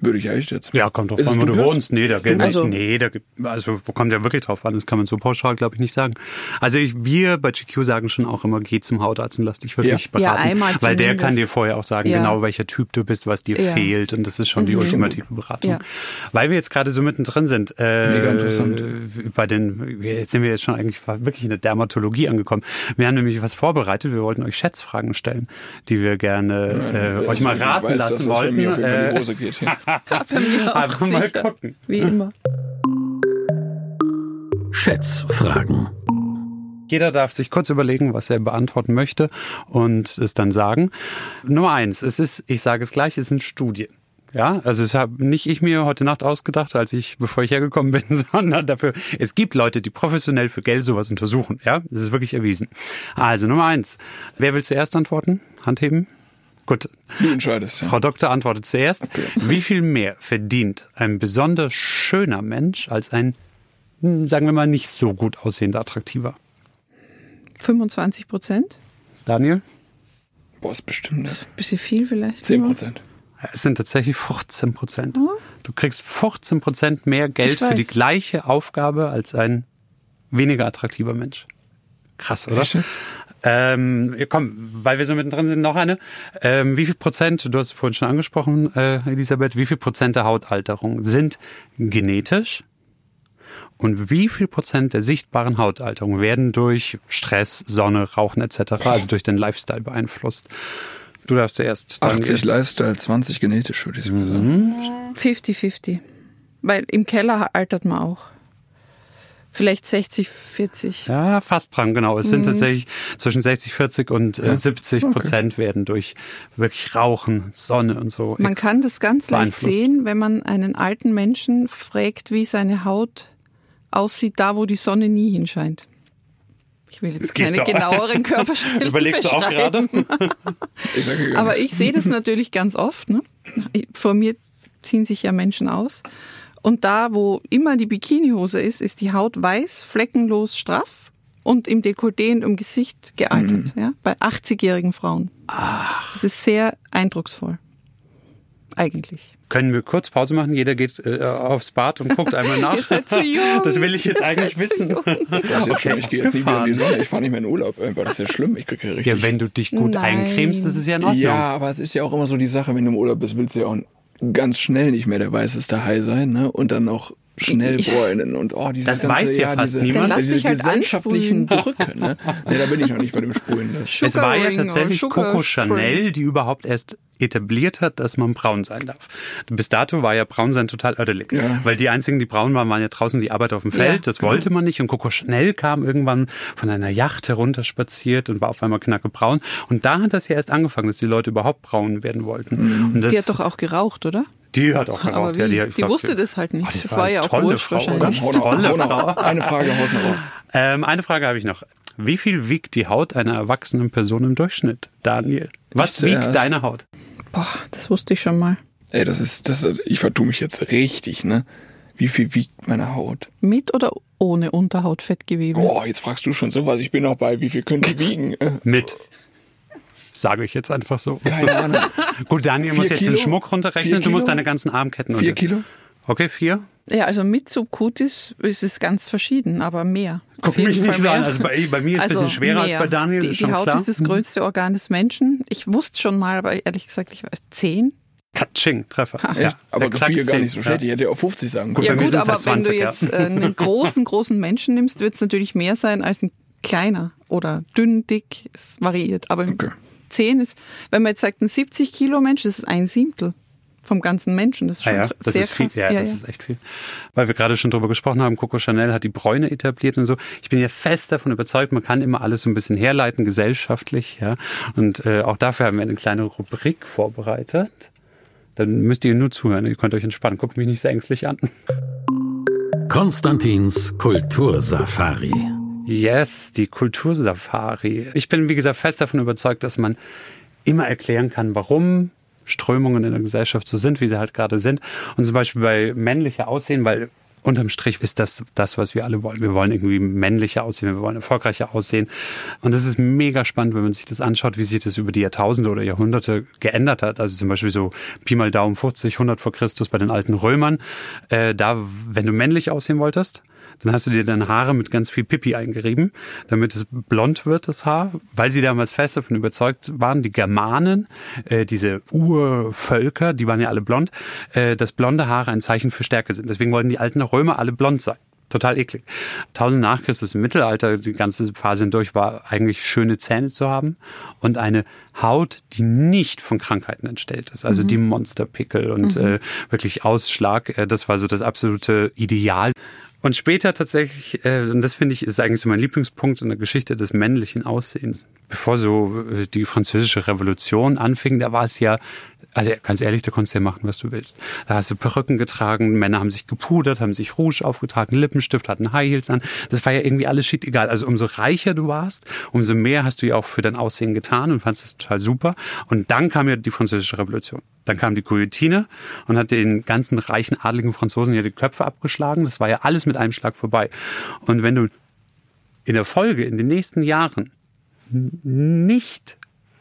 Würde ich eigentlich jetzt. Ja, kommt drauf an, wo du wohnst. Nee, da geht Also- nicht. Nee, da gibt, also wo kommt ja wirklich drauf an. Das kann man so pauschal, glaube ich, nicht sagen. Also ich, wir bei GQ sagen schon auch immer, geh zum Hautarzt und lass dich wirklich Ja. beraten. Ja, einmal weil der kann dir vorher auch sagen, Ja. genau welcher Typ du bist, was dir Ja. fehlt. Und das ist schon die ultimative Beratung. Ja. Weil wir jetzt gerade so mittendrin sind. Äh, Mega interessant. Bei den, jetzt sind wir jetzt schon eigentlich wirklich in der Dermatologie angekommen. Wir haben nämlich was vorbereitet. Wir wollten euch Schätzfragen stellen, die wir gerne äh, euch mal raten weiß, dass lassen wollten. jeden Fall in die Äh, Hose geht. Ja. Für mich auch Einfach mal gucken. Wie immer. Schätzfragen. Jeder darf sich kurz überlegen, was er beantworten möchte und es dann sagen. Nummer eins, es ist, ich sage es gleich, es sind Studien. Ja, also es habe nicht ich mir heute Nacht ausgedacht, als ich, bevor ich hergekommen bin, sondern dafür, es gibt Leute, die professionell für Geld sowas untersuchen. Ja, das ist wirklich erwiesen. Also Nummer eins, wer will zuerst antworten? Handheben? Gut, Du entscheidest. Ja. Frau Doktor antwortet zuerst. Wie viel mehr verdient ein besonders schöner Mensch als ein, hm, sagen wir mal, nicht so gut aussehender, attraktiver? 25 Prozent? Daniel? Boah, ist bestimmt ne? Bisschen viel vielleicht. 10 Prozent. Es sind tatsächlich 15 Prozent. Du kriegst 15 Prozent mehr Geld für die gleiche Aufgabe als ein weniger attraktiver Mensch. Krass, oder? Ähm, komm, weil wir so mittendrin sind, noch eine. Ähm, wie viel Prozent, du hast es vorhin schon angesprochen, äh, Elisabeth, wie viel Prozent der Hautalterung sind genetisch? Und wie viel Prozent der sichtbaren Hautalterung werden durch Stress, Sonne, Rauchen etc., also durch den Lifestyle beeinflusst? Du darfst zuerst. Daniel. 80 Lifestyle, 20 genetisch, würde ich sagen. 50-50. Weil im Keller altert man auch. Vielleicht 60, 40. Ja, fast dran, genau. Es Mhm. sind tatsächlich zwischen 60, 40 und äh, 70 Prozent werden durch wirklich Rauchen, Sonne und so. Man kann das ganz leicht sehen, wenn man einen alten Menschen fragt, wie seine Haut aussieht, da wo die Sonne nie hinscheint. Ich will jetzt keine genaueren Körperstellen Überlegst du auch gerade? Aber ich sehe das natürlich ganz oft. Ne? Vor mir ziehen sich ja Menschen aus. Und da, wo immer die Bikinihose ist, ist die Haut weiß, fleckenlos straff und im Dekolleté und im Gesicht gealtert. Ja? Bei 80-jährigen Frauen. Das ist sehr eindrucksvoll. Eigentlich. Können wir kurz Pause machen? Jeder geht äh, aufs Bad und guckt einmal nach. Das will ich jetzt eigentlich wissen. Das ist jetzt schon, ich gehe jetzt nie wieder in die. Sonne. Ich fahre nicht mehr in Urlaub, weil das ist ja schlimm. Ich kriege ja richtig. Ja, wenn du dich gut Nein. eincremst, das ist ja in Ordnung. Ja, aber es ist ja auch immer so die Sache, wenn du im Urlaub bist, willst du ja auch ganz schnell nicht mehr der weißeste Hai sein, ne? Und dann auch schnell Ja. bräunen und oh, diese Das ganze, weiß ja fast diese, niemand. Dann lass diese halt gesellschaftlichen. Drücke, ne? Nee, da bin ich noch nicht bei dem Sprühen. Das Es war ja tatsächlich Sugar Coco. Chanel, die überhaupt erst etabliert hat, dass man braun sein darf. Bis dato war ja braun sein total ödelig. Ja. Weil die einzigen, die braun waren, waren ja draußen die Arbeit auf dem Feld. Ja, das genau. wollte man nicht. Und Coco Chanel kam irgendwann von einer Yacht herunterspaziert und war auf einmal knackebraun. Und da hat das ja erst angefangen, dass die Leute überhaupt braun werden wollten. Mhm. Und das, Die hat doch auch geraucht, oder? Die hat auch geraucht. Ja, die glaub, wusste das halt nicht. Oh, die das war ja auch tolle Frau, wahrscheinlich. Noch, Tolle Frau. Eine Frage, haus noch raus. Ähm, eine Frage habe ich noch. Wie viel wiegt die Haut einer erwachsenen Person im Durchschnitt, Daniel? Was Ich wiegt zuerst. deine Haut? Boah, das wusste ich schon mal. Ey, das ist, das, ich vertue mich jetzt richtig, ne? Wie viel wiegt meine Haut? Mit oder ohne Unterhautfettgewebe? Boah, jetzt fragst du schon sowas. Ich bin noch bei, wie viel könnte die wiegen? Mit. Sage ich jetzt einfach so. Keine Ahnung. Gut, Daniel Vier muss jetzt den Kilo? Schmuck runterrechnen. Vier Du musst deine ganzen Armketten Vier unter- Kilo? Okay, vier. Ja, also mit Subcutis ist es ganz verschieden, aber mehr. Guck mich nicht so an. Also bei, bei mir ist es ein bisschen schwerer als mehr. bei Daniel, Die, ist die Haut klar. ist das größte Organ des Menschen. Ich wusste schon mal, aber ehrlich gesagt, ich weiß, zehn. Katsching, Treffer. Echt? aber exakt vier gar zehn. nicht so schlecht. Ich hätte ja auf 50 sagen können. Ja gut, aber halt wenn du 20, ja. jetzt äh, einen großen, großen Menschen nimmst, wird es natürlich mehr sein als ein kleiner oder dünn, dick. Es variiert. Aber Okay. 10 ist, wenn man jetzt sagt, ein 70 Kilo Mensch, das ist ein Siebtel vom ganzen Menschen. Das ist Ah schon ja, kr- das sehr ist viel. krass. Ja, das ist echt viel. Weil wir gerade schon drüber gesprochen haben, Coco Chanel hat die Bräune etabliert und so. Ich bin ja fest davon überzeugt, man kann immer alles so ein bisschen herleiten, gesellschaftlich, ja. Und äh, auch dafür haben wir eine kleine Rubrik vorbereitet. Dann müsst ihr nur zuhören. Ihr könnt euch entspannen. Guckt mich nicht so ängstlich an. Konstantins Kultursafari. Yes, die Kultursafari. Ich bin, wie gesagt, fest davon überzeugt, dass man immer erklären kann, warum Strömungen in der Gesellschaft so sind, wie sie halt gerade sind. Und zum Beispiel bei männlicher Aussehen, weil unterm Strich ist das das, was wir alle wollen. Wir wollen irgendwie männlicher aussehen, wir wollen erfolgreicher aussehen. Und das ist mega spannend, wenn man sich das anschaut, wie sich das über die Jahrtausende oder Jahrhunderte geändert hat. Also zum Beispiel so Pi mal Daumen 40, 100 vor Christus bei den alten Römern. Äh, da, wenn du männlich aussehen wolltest, dann hast du dir deine Haare mit ganz viel Pipi eingerieben, damit es blond wird, das Haar, weil sie damals fest davon überzeugt waren, die Germanen, äh, diese Urvölker, die waren ja alle blond, äh, dass blonde Haare ein Zeichen für Stärke sind. Deswegen wollten die alten Römer alle blond sein total eklig. 1000 nach Christus im Mittelalter, die ganze Phase hindurch, war eigentlich schöne Zähne zu haben und eine Haut, die nicht von Krankheiten entstellt ist. Also mhm. die Monsterpickel und mhm. äh, wirklich Ausschlag. Äh, das war so das absolute Ideal. Und später tatsächlich, äh, und das finde ich, ist eigentlich so mein Lieblingspunkt in der Geschichte des männlichen Aussehens. Bevor so äh, die französische Revolution anfing, da war es ja also ganz ehrlich, da konntest du ja machen, was du willst. Da hast du Perücken getragen, Männer haben sich gepudert, haben sich Rouge aufgetragen, Lippenstift, hatten High Heels an. Das war ja irgendwie alles shit egal. Also umso reicher du warst, umso mehr hast du ja auch für dein Aussehen getan und fandest das total super. Und dann kam ja die französische Revolution. Dann kam die Guillotine und hat den ganzen reichen, adligen Franzosen ja die Köpfe abgeschlagen. Das war ja alles mit einem Schlag vorbei. Und wenn du in der Folge, in den nächsten Jahren nicht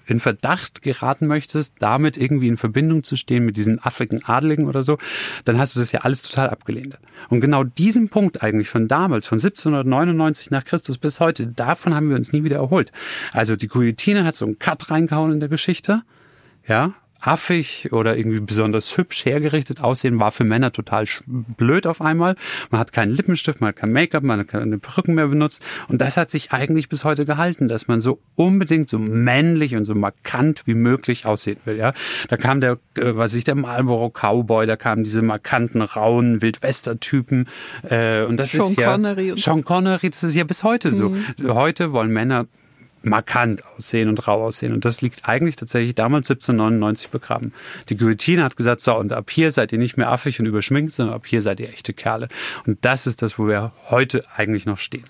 in Verdacht geraten möchtest, damit irgendwie in Verbindung zu stehen mit diesen affigen Adligen oder so, dann hast du das ja alles total abgelehnt. Und genau diesen Punkt eigentlich von damals, von 1799 nach Christus bis heute, davon haben wir uns nie wieder erholt. Also die Guillotine hat so einen Cut reingehauen in der Geschichte, ja, affig oder irgendwie besonders hübsch hergerichtet aussehen, war für Männer total blöd auf einmal. Man hat keinen Lippenstift, man hat kein Make-up, man hat keine Perücken mehr benutzt. Und das hat sich eigentlich bis heute gehalten, dass man so unbedingt so männlich und so markant wie möglich aussehen will. Ja, Da kam der, äh, was ich, der Marlboro Cowboy, da kamen diese markanten, rauen Wildwester-Typen. Äh, und das Sean ist ja Connery Sean Connery, das ist ja bis heute so. Mhm. Heute wollen Männer markant aussehen und rau aussehen. Und das liegt eigentlich tatsächlich damals 1799 begraben. Die Guillotine hat gesagt, so, und ab hier seid ihr nicht mehr affig und überschminkt, sondern ab hier seid ihr echte Kerle. Und das ist das, wo wir heute eigentlich noch stehen.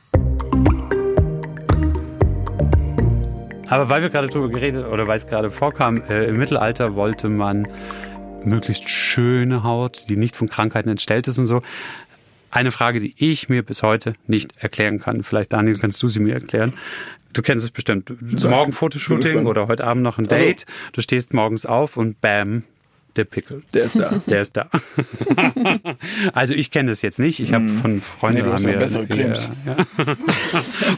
Aber weil wir gerade drüber geredet oder weil es gerade vorkam, äh, im Mittelalter wollte man möglichst schöne Haut, die nicht von Krankheiten entstellt ist und so. Eine Frage, die ich mir bis heute nicht erklären kann. Vielleicht, Daniel, kannst du sie mir erklären. Du kennst es bestimmt. Sag. Morgen Fotoshooting oder heute Abend noch ein Also- Date. Du stehst morgens auf und bam, der Pickel. Der ist da. Der ist da. also ich kenne das jetzt nicht. Ich habe von Freunden Nee, haben mir. Ja, ja.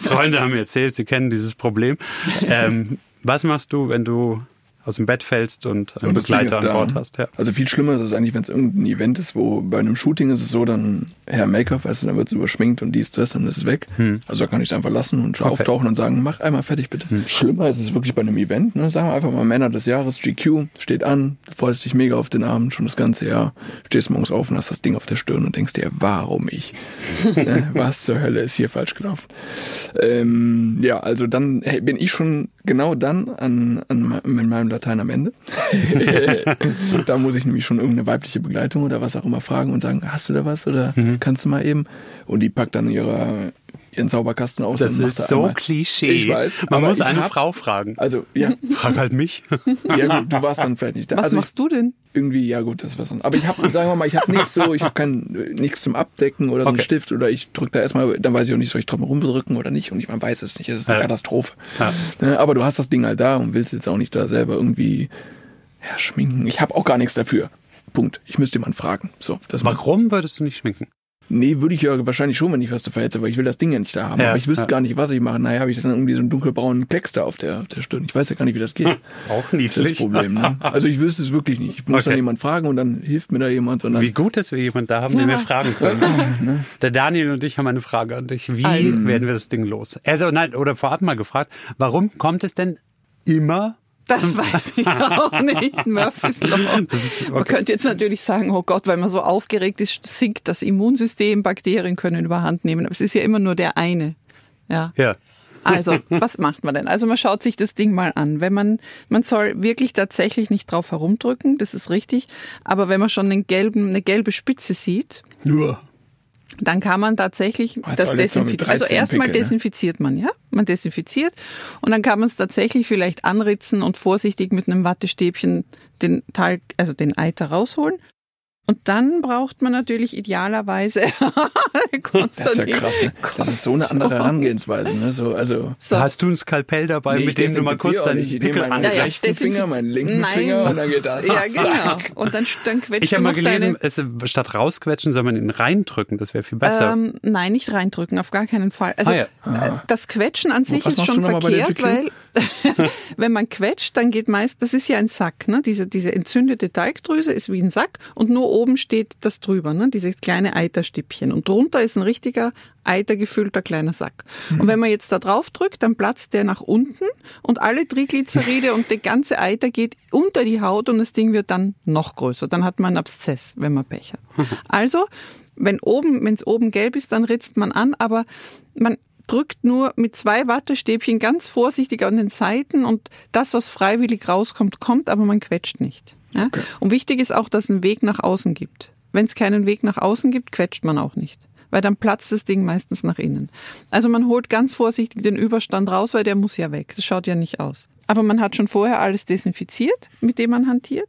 Freunde haben mir erzählt, sie kennen dieses Problem. Ähm, was machst du, wenn du aus dem Bett fällst und einen Und Begleiter an. Bord hast? Ja. Also viel schlimmer ist es eigentlich, wenn es irgendein Event ist, wo bei einem Shooting ist es so, dann Herr Make-up, weißt du, dann wird es überschminkt und dies, das, dann ist es weg. Also da kann ich es einfach lassen und schon Hm. Okay. Hm. auftauchen und sagen, mach einmal fertig bitte. Schlimmer ist es wirklich bei einem Event, ne? Sagen wir einfach mal Männer des Jahres, GQ, steht an, du freust dich mega auf den Abend, schon das ganze Jahr, stehst morgens auf und hast das Ding auf der Stirn und denkst dir, warum ich? ne? Was zur Hölle ist hier falsch gelaufen? Ähm, ja, also dann hey, bin ich schon genau dann an, an mit meinem Latein am Ende. da muss ich nämlich schon irgendeine weibliche Begleitung oder was auch immer fragen und sagen, hast du da was oder Mhm. kannst du mal eben? Und die packt dann ihre, ihren Zauberkasten aus. Das und macht ist da so einmal. Klischee. Ich weiß. Man muss ich eine hab- Frau fragen. Also, ja, Frag halt mich. ja gut, du warst dann fertig. Da, Was also machst du denn? Irgendwie, ja gut, das war's dann. Aber ich habe, sagen wir mal, ich habe nichts so, ich habe kein nichts zum Abdecken oder so einen Okay. Stift oder ich drücke da erstmal, dann weiß ich auch nicht, soll ich drum rumdrücken oder nicht und ich man weiß es nicht. Es ist eine Ja. Katastrophe. Ja. Ne, Aber du hast das Ding halt da und willst jetzt auch nicht da selber irgendwie ja, schminken. Ich habe auch gar nichts dafür. Punkt. Ich müsste jemanden fragen. So, das Warum würdest du nicht schminken? Nee, würde ich ja wahrscheinlich schon, wenn ich was dafür hätte, weil ich will das Ding ja nicht da haben. Ja, aber ich wüsste ja. gar nicht, was ich mache. Naja, habe ich dann irgendwie so einen dunkelbraunen Klecks da auf der, auf der Stirn. Ich weiß ja gar nicht, wie das geht. Auch Das ist das Problem. Ne? Also ich wüsste es wirklich nicht. Ich muss Okay. dann jemand fragen und dann hilft mir da jemand. Und dann, Wie gut, dass wir jemanden da haben, den wir fragen können. Der Daniel und ich haben eine Frage an dich. Wie Also. werden wir das Ding los? Also, nein, oder vorab mal gefragt, warum kommt es denn immer Das weiß ich auch nicht. Murphy's Law. Man okay. könnte jetzt natürlich sagen, oh Gott, weil man so aufgeregt ist, sinkt das Immunsystem, Bakterien können überhand nehmen. Aber es ist ja immer nur der eine. Ja. Ja. Also, was macht man denn? Also man schaut sich das Ding mal an. Wenn man, man soll wirklich tatsächlich nicht drauf herumdrücken, das ist richtig. Aber wenn man schon einen gelben, eine gelbe Spitze sieht, Nur. Dann kann man tatsächlich Ah, das desinfizieren. Also 13 erstmal Pickel, ne? desinfiziert man, ja? Man desinfiziert und dann kann man es tatsächlich vielleicht anritzen und vorsichtig mit einem Wattestäbchen den Teil, also den Eiter rausholen. Und dann braucht man natürlich idealerweise Das ist ja Konstantin. krass. Ne? Das ist so eine andere Herangehensweise. Ne? So, also, So. Hast du ein Skalpell dabei, Nee, mit dem du mal kurz deinen Pickel meinen Ja, rechten Finger, meinen linken Nein. Finger und dann geht das. Ja, genau. Und dann, dann quetscht Ich habe mal gelesen, deine, es, statt rausquetschen soll man ihn reindrücken. Das wäre viel besser. Ähm, nein, nicht reindrücken, auf gar keinen Fall. Also Ah, ja. äh, das Quetschen an sich ist schon verkehrt, weil wenn man quetscht, dann geht meist, das ist ja ein Sack, ne? Diese, diese entzündete Teigdrüse ist wie ein Sack und nur oben steht das drüber, ne? Dieses kleine Eiterstippchen. Und drunter ist ein richtiger eitergefüllter kleiner Sack. Und wenn man jetzt da drauf drückt, dann platzt der nach unten und alle Triglyceride und der ganze Eiter geht unter die Haut und das Ding wird dann noch größer. Dann hat man einen Abszess, wenn man Pech hat. Also, wenn oben, wenn es oben gelb ist, dann ritzt man an, aber man drückt nur mit zwei Wattestäbchen ganz vorsichtig an den Seiten und das, was freiwillig rauskommt, kommt, aber man quetscht nicht. Ja? Und wichtig ist auch, dass es einen Weg nach außen gibt. Wenn es keinen Weg nach außen gibt, quetscht man auch nicht. Weil dann platzt das Ding meistens nach innen. Also man holt ganz vorsichtig den Überstand raus, weil der muss ja weg. Das schaut ja nicht aus. Aber man hat schon vorher alles desinfiziert, mit dem man hantiert.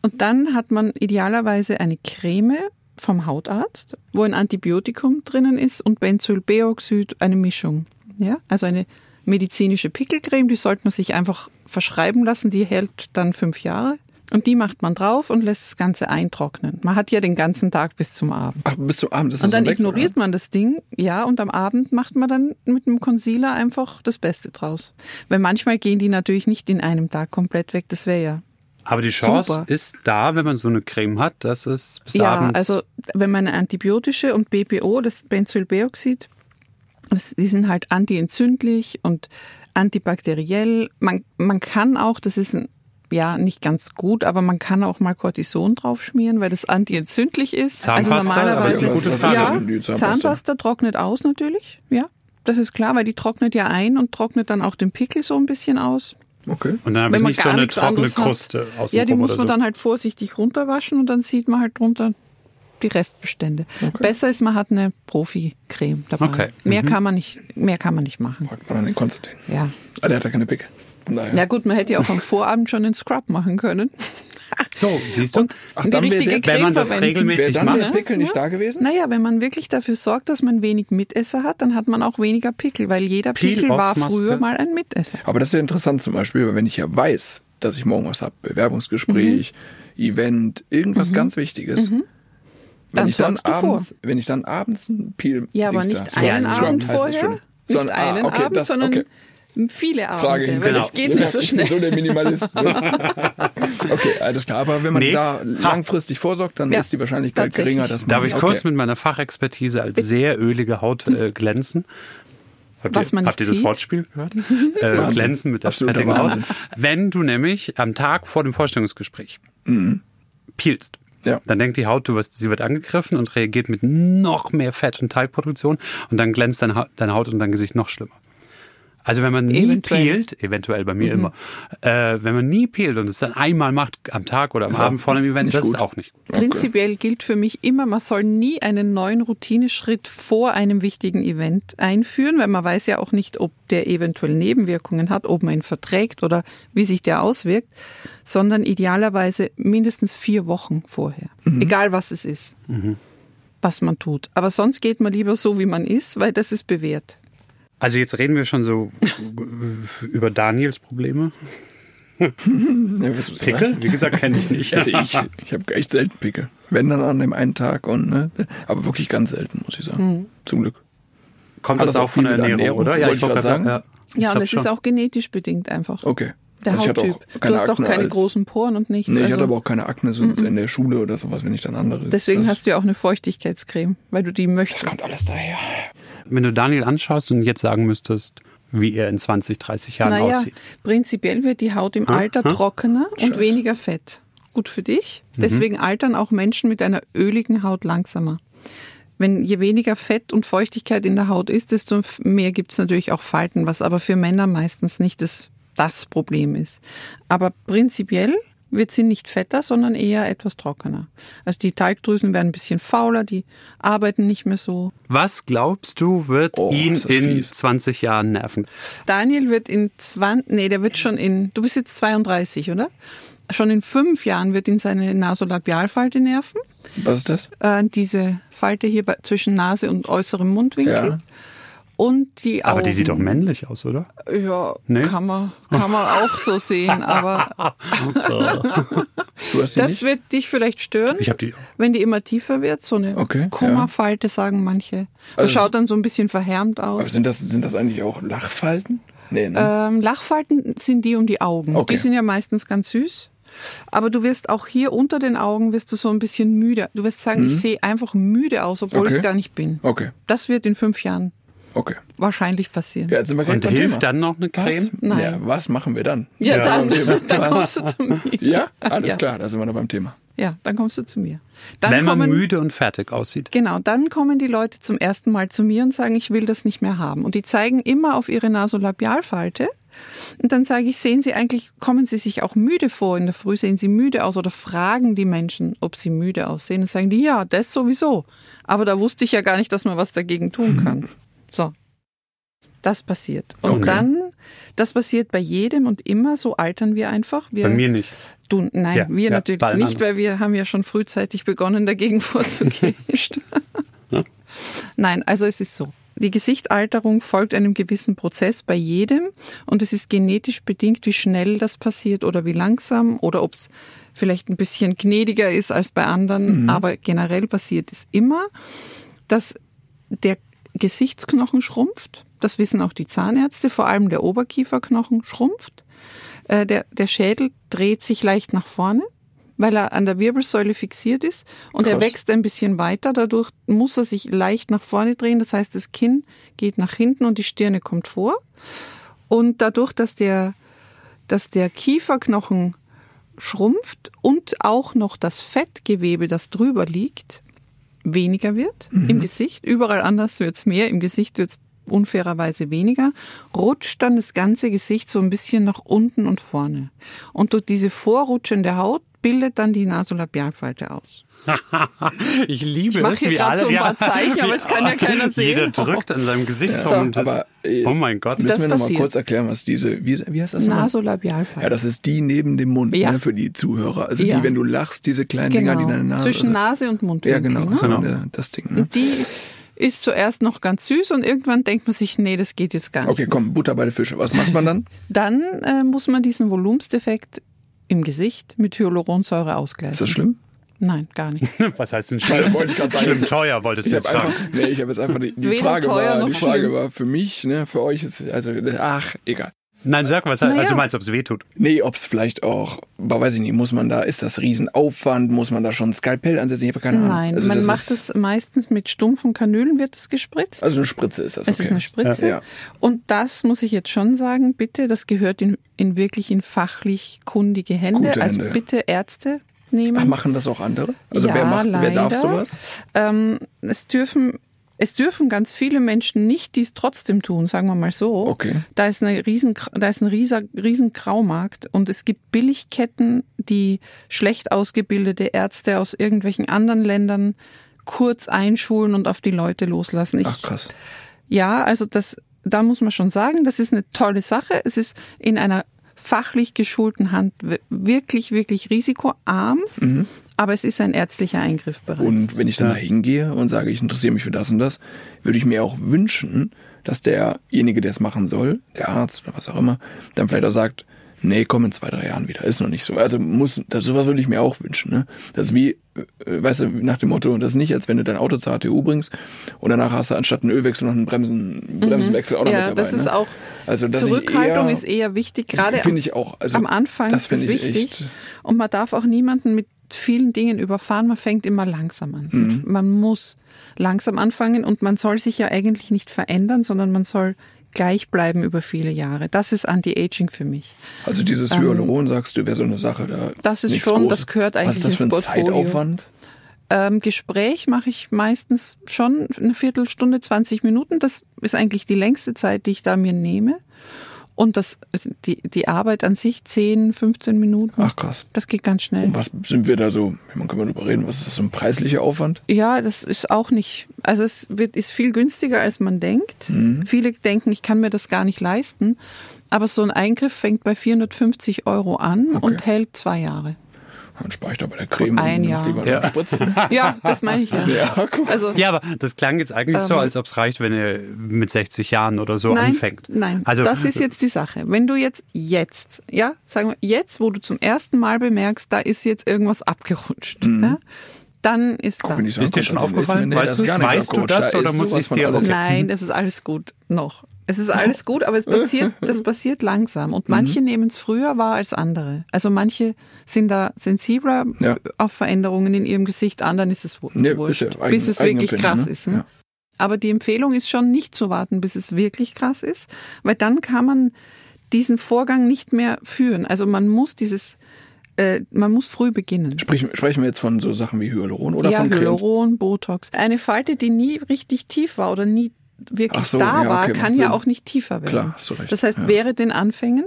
Und dann hat man idealerweise eine Creme vom Hautarzt, wo ein Antibiotikum drinnen ist und Benzylbeoxid, eine Mischung. Ja, also eine medizinische Pickelcreme, die sollte man sich einfach verschreiben lassen, die hält dann fünf Jahre. Und die macht man drauf und lässt das Ganze eintrocknen. Man hat ja den ganzen Tag bis zum Abend. Ach, bis zum Abend ist das Und dann weg, ignoriert man das Ding, ja, und am Abend macht man dann mit einem Concealer einfach das Beste draus. Weil manchmal gehen die natürlich nicht in einem Tag komplett weg, das wäre ja Aber die Chance super. ist da, wenn man so eine Creme hat, dass es bis Ja, abends... also wenn man eine antibiotische und BPO, das Benzylbeoxid, das, die sind halt antientzündlich und antibakteriell. Man, man kann auch, das ist ein, ja nicht ganz gut, aber man kann auch mal Cortison draufschmieren, weil das antientzündlich ist. Zahnpasta, also aber normalerweise ist eine gute Frage. ja, Zahnpasta? Zahnpasta? trocknet aus natürlich, ja. Das ist klar, weil die trocknet ja ein und trocknet dann auch den Pickel so ein bisschen aus. Okay. und dann habe ich man nicht so eine trockene hat. Kruste außen Ja, die muss man so. dann halt vorsichtig runterwaschen und dann sieht man halt drunter die Restbestände. Besser ist, man hat eine Profi-Creme dabei. Okay. Mehr kann man nicht, mehr kann man nicht machen. Fragt man an den Konstantin. Ja. Ah, der hat ja keine Pickel. Von daher. Ja gut, man hätte ja auch am Vorabend schon den Scrub machen können. So, siehst du? Und Ach, die richtige der- wenn man das verwenden. regelmäßig Wäre dann macht. der Pickel nicht da gewesen? Naja, wenn man wirklich dafür sorgt, dass man wenig Mitesser hat, dann hat man auch weniger Pickel, weil jeder Peel Pickel war früher mal ein Mitesser. Aber das ist ja interessant zum Beispiel, weil wenn ich ja weiß, dass ich morgen was habe, Bewerbungsgespräch, Event, irgendwas ganz Wichtiges. Wenn Dann ich dann du vor. abends, wenn ich dann abends ein Peel Ja, aber nicht da- einen Scrub Abend heißt es vorher, nicht Sondern- ah, einen okay, Abend, das- sondern okay. Viele Abende, Frage weil genau. das geht nicht so Ich bin so schnell. der Minimalist. Ne? okay, alles klar. Aber wenn man Nee. da langfristig vorsorgt, dann Ja, ist die Wahrscheinlichkeit geringer, dass man. Darf ich okay. kurz mit meiner Fachexpertise als sehr ölige Haut äh, glänzen? Habt Was ihr, man habt ihr das? Wortspiel gehört? Äh, glänzen mit der Absoluter fettigen Haut. Wenn du nämlich am Tag vor dem Vorstellungsgespräch peelst, Ja. dann denkt die Haut, du wirst, sie wird angegriffen und reagiert mit noch mehr Fett- und Teigproduktion und dann glänzt deine, Ha- deine Haut und dein Gesicht noch schlimmer. Also wenn man nie Eventuell. peelt, eventuell bei mir immer, äh, wenn man nie peelt und es dann einmal macht am Tag oder am Ist Abend vor einem Event, das gut. ist auch nicht gut. Prinzipiell gilt für mich immer, man soll nie einen neuen Routineschritt vor einem wichtigen Event einführen, weil man weiß ja auch nicht, ob der eventuell Nebenwirkungen hat, ob man ihn verträgt oder wie sich der auswirkt, sondern idealerweise mindestens vier Wochen vorher. Egal was es ist, was man tut. Aber sonst geht man lieber so, wie man ist, weil das ist bewährt. Also jetzt reden wir schon so über Daniels Probleme. Ja, was ist Pickel? Wie gesagt, kenne ich nicht. Also ich, ich habe echt selten Pickel. Wenn dann an dem einen Tag und ne, aber wirklich ganz selten, muss ich sagen. Zum Glück. Kommt Alles das auch von viel der Ernährung, Ernährung, oder? Ja, ich wollte sagen. Ja, Ja, Ich und schon. ist auch genetisch bedingt einfach. Okay. Der Also ich Hauttyp. Du hast auch Akne keine als- großen Poren und nichts. Nee, ich also hatte aber auch keine Akne so in der Schule oder sowas, wenn ich dann andere. deswegen das, hast du ja auch eine Feuchtigkeitscreme, weil du die Das möchtest. kommt alles daher. Wenn du Daniel anschaust und jetzt sagen müsstest, wie er in 20, 30 Jahren Naja, aussieht. prinzipiell wird die Haut im Ah, Alter ah. trockener und Scheiße. weniger fett. Gut für dich. Mhm. Deswegen altern auch Menschen mit einer öligen Haut langsamer. Wenn je weniger Fett und Feuchtigkeit in der Haut ist, desto mehr gibt es natürlich auch Falten, was aber für Männer meistens nicht das, das Problem ist. Aber prinzipiell wird sie nicht fetter, sondern eher etwas trockener. Also die Talgdrüsen werden ein bisschen fauler, die arbeiten nicht mehr so. Was glaubst du, wird Oh, ihn in fies. 20 Jahren nerven? Daniel wird in 20, nee, der wird schon in, du bist jetzt 32, oder? Schon in fünf Jahren wird ihn seine Nasolabialfalte nerven. Was ist das? Äh, diese Falte hier bei, zwischen Nase und äußerem Mundwinkel. Ja. Und die Augen. Aber die sieht doch männlich aus, oder? Ja, Nee? kann man, kann man auch so sehen, aber Du hast die das nicht? wird dich vielleicht stören, Ich habe die. wenn die immer tiefer wird. So eine Okay, Kummerfalte, sagen manche. Das Also- schaut dann so ein bisschen verhärmt Aber aus. sind das, sind das eigentlich auch Lachfalten? Nee, ne? Ähm, Lachfalten sind die um die Augen. Okay. Die sind ja meistens ganz süß. Aber du wirst auch hier unter den Augen wirst du so ein bisschen müde. Du wirst sagen, ich sehe einfach müde aus, obwohl Mhm. Okay. ich es gar nicht bin. Okay, Das wird in fünf Jahren okay. wahrscheinlich passieren. Ja, jetzt sind wir gleich Und hilft Thema. dann noch eine Creme? Was? Nein. Ja, was machen wir dann? Ja, Ja. dann, dann kommst du zu mir. Ja, alles Ja. klar, da sind wir noch beim Thema. Ja, dann kommst du zu mir. Dann Wenn man kommen, müde und fertig aussieht. Genau, dann kommen die Leute zum ersten Mal zu mir und sagen, ich will das nicht mehr haben. Und die zeigen immer auf ihre Nasolabialfalte. Und dann sage ich, sehen Sie eigentlich, kommen Sie sich auch müde vor in der Früh? Sehen Sie müde aus? Oder fragen die Menschen, ob sie müde aussehen? Und sagen die, ja, das sowieso. Aber da wusste ich ja gar nicht, dass man was dagegen tun kann. So. Das passiert. Und Okay. dann, das passiert bei jedem und immer, so altern wir einfach. Wir, Bei mir nicht. Du, nein, Ja, wir ja, natürlich nicht, weil wir haben ja schon frühzeitig begonnen, dagegen vorzugehen. nein, also es ist so. Die Gesichtalterung folgt einem gewissen Prozess bei jedem und es ist genetisch bedingt, wie schnell das passiert oder wie langsam oder ob es vielleicht ein bisschen gnädiger ist als bei anderen. Aber generell passiert es immer, dass der Gesichtsknochen schrumpft. Das wissen auch die Zahnärzte, vor allem der Oberkieferknochen schrumpft. Äh, der, der Schädel dreht sich leicht nach vorne, weil er an der Wirbelsäule fixiert ist und er Krass. wächst ein bisschen weiter. Dadurch muss er sich leicht nach vorne drehen. Das heißt, das Kinn geht nach hinten und die Stirne kommt vor. Und dadurch, dass der, dass der Kieferknochen schrumpft und auch noch das Fettgewebe, das drüber liegt, weniger wird im Gesicht. Überall anders wird's mehr, im Gesicht wird's unfairerweise weniger, rutscht dann das ganze Gesicht so ein bisschen nach unten und vorne. Und durch diese vorrutschende Haut bildet dann die Nasolabialfalte aus. Ich liebe Ich es, hier wie alle. so ein paar Zeichen, aber es kann ja keiner sehen. Jeder drückt an seinem Gesicht Ja, rum. und das, aber, äh, oh mein Gott. Müssen Das wir noch mal passiert. kurz erklären, was diese, wie, wie heißt das? nochmal? Nasolabialfalte. Ja, das ist die neben dem Mund, Ja. ne, für die Zuhörer. Also Ja. die, wenn du lachst, diese kleinen Dinger, die deine Nase. Zwischen also, Nase und Mundwinkel. Ja, genau. Ne? Ne, das Ding. Ne? Und die ist zuerst noch ganz süß und irgendwann denkt man sich, nee, das geht jetzt gar nicht. Okay, komm, Butter bei den Fische. Was macht man dann? Dann äh, muss man diesen Volumensdefekt im Gesicht mit Hyaluronsäure Ist ausgleichen. das schlimm? Nein, gar nicht. Was heißt denn schlimm? wollte ich sagen. Schlimm teuer, wolltest du jetzt fragen. einfach, nee, ich habe jetzt einfach die, die Frage teuer war, die Frage schlimm. war für mich, ne, für euch ist also ach, egal. Nein, sag was. Naja. Also du meinst, ob es weh tut? Nee, ob es vielleicht auch, aber weiß ich nicht, muss man da, ist das Riesenaufwand, muss man da schon ein Skalpell ansetzen? Ich habe keine Ahnung. Nein, Also man das macht es meistens mit stumpfen Kanülen wird es gespritzt. Also eine Spritze ist das, es okay. ist eine Spritze. Ja. Und das muss ich jetzt schon sagen, bitte, das gehört in, in wirklich in fachlich kundige Hände. Gute also Hände. bitte Ärzte nehmen. Ach, machen das auch andere? Also ja, wer macht, leider. wer darf sowas? Ähm, es dürfen es dürfen ganz viele Menschen nicht dies trotzdem tun, sagen wir mal so. Okay. Da ist eine riesen, da ist ein rieser, riesen Graumarkt und es gibt Billigketten, die schlecht ausgebildete Ärzte aus irgendwelchen anderen Ländern kurz einschulen und auf die Leute loslassen. Ich, Ach krass. ja, also das, da muss man schon sagen, das ist eine tolle Sache. Es ist in einer fachlich geschulten Hand wirklich, wirklich risikoarm, aber es ist ein ärztlicher Eingriff bereits. Mhm. Und wenn ich dann da hingehe und sage, ich interessiere mich für das und das, würde ich mir auch wünschen, dass derjenige, der es machen soll, der Arzt oder was auch immer, dann vielleicht auch sagt, nee, komm in zwei, drei Jahren wieder, ist noch nicht so. Also muss, das, sowas würde ich mir auch wünschen. Ne? Das ist wie, äh, weißt du, nach dem Motto, das ist nicht, als wenn du dein Auto zur HTU bringst und danach hast du anstatt einen Ölwechsel noch einen Bremsen, Bremsenwechsel auch noch Mhm. ja, mit dabei. das ist ne? auch, also, Zurückhaltung eher, ist eher wichtig, gerade Finde ich auch. Also, am Anfang das ist wichtig. echt- Und man darf auch niemanden mit vielen Dingen überfahren. Man fängt immer langsam an. Mhm. Man muss langsam anfangen und man soll sich ja eigentlich nicht verändern, sondern man soll gleich bleiben über viele Jahre. Das ist Anti-Aging für mich. Also dieses Hyaluron, sagst du, wäre so eine Sache da. Ähm, Das ist schon, Großes. das gehört Was eigentlich ist das ins für ein Portfolio. Zeitaufwand? Ähm, Gespräch mache ich meistens schon eine Viertelstunde, 20 Minuten. Das ist eigentlich die längste Zeit, die ich da mir nehme. Und das, die, die Arbeit an sich 10, 15 Minuten. Ach krass. Das geht ganz schnell. Und was sind wir da so, man kann mal drüber reden, was ist das so ein preislicher Aufwand? Ja, das ist auch nicht, also es wird, ist viel günstiger, als man denkt. Viele denken, ich kann mir das gar nicht leisten. Aber so ein Eingriff fängt bei 450 Euro an Okay. und hält zwei Jahre. Dann spare ich da bei der Creme Ein und Jahr. lieber Ja. Ja, das meine ich ja. Ja, guck. Also, Ja, aber das klang jetzt eigentlich so, Ähm, als ob es reicht, wenn er mit 60 Jahren oder so nein, anfängt. nein, Also das ist jetzt die Sache. Wenn du jetzt jetzt, ja, sagen wir jetzt, wo du zum ersten Mal bemerkst, da ist jetzt irgendwas abgerutscht, ja, dann ist Auch das. wenn ich so Ist dir schon aufgefallen? Weißt weißt du das Da oder muss ich von dir Nein, das ist alles gut noch. Es ist alles gut, aber es passiert, das passiert langsam. Und manche Mhm. nehmen es früher wahr als andere. Also manche sind da sensibler Ja. auf Veränderungen in ihrem Gesicht, anderen ist es wu- Nee, wurscht, ist ja eigen- bis es wirklich Eigenempfinden, krass ne? ist. Ne? Ja. Aber die Empfehlung ist schon nicht zu warten, bis es wirklich krass ist, weil dann kann man diesen Vorgang nicht mehr führen. Also man muss dieses, äh, man muss früh beginnen. Sprich, sprechen wir jetzt von so Sachen wie Hyaluron oder ja, von Cremes? Hyaluron, Botox. Eine Falte, die nie richtig tief war oder nie wirklich so, da ja, war, okay, kann ja auch nicht tiefer werden. Klar, hast du recht. Das heißt, Ja. wäre den Anfängen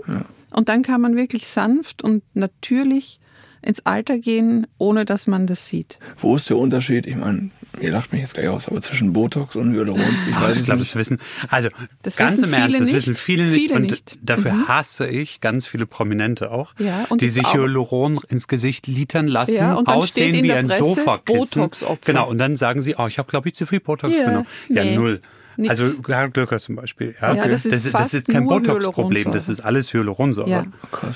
und dann kann man wirklich sanft und natürlich ins Alter gehen, ohne dass man das sieht. Wo ist der Unterschied? Ich meine, ihr lacht mich jetzt gleich aus, aber zwischen Botox und Hyaluron, ich Ach, weiß ich glaube, nicht. das wissen, also Das ganz wissen im Ernst, viele das nicht. wissen viele nicht Viele und nicht. dafür Mhm. hasse ich ganz viele Prominente auch, Ja, und die sich auch. Hyaluron ins Gesicht litern lassen, Ja, aussehen wie ein Sofakissen. Genau, und dann sagen sie, oh, ich habe glaube ich zu viel Botox Ja, genommen. Ja, nee. null. Nix. Also Glöcker zum Beispiel. Ja, Ja, das ist das, das fast ist kein nur Botox-Problem, das Hyaluronsäure. ist alles Hyaluronsäure. Ja.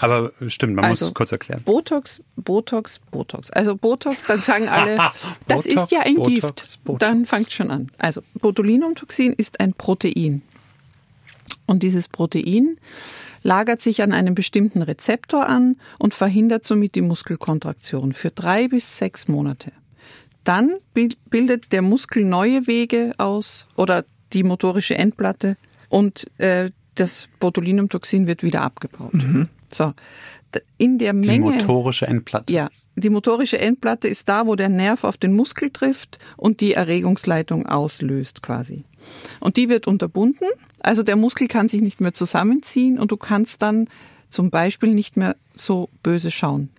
Aber stimmt, man muss Also, es kurz erklären. Botox, Botox, Botox. Also Botox, dann sagen alle, das Botox, ist ja ein Botox, Gift. Botox. Dann fangt schon an. Also Botulinumtoxin ist ein Protein. Und dieses Protein lagert sich an einem bestimmten Rezeptor an und verhindert somit die Muskelkontraktion für drei bis sechs Monate. Dann bil- bildet der Muskel neue Wege aus oder die motorische Endplatte und äh, das Botulinumtoxin wird wieder abgebaut. So, D- in der Die Menge. motorische Endplatte. Ja, die motorische Endplatte ist da, wo der Nerv auf den Muskel trifft und die Erregungsleitung auslöst quasi. Und die wird unterbunden, also der Muskel kann sich nicht mehr zusammenziehen und du kannst dann zum Beispiel nicht mehr so böse schauen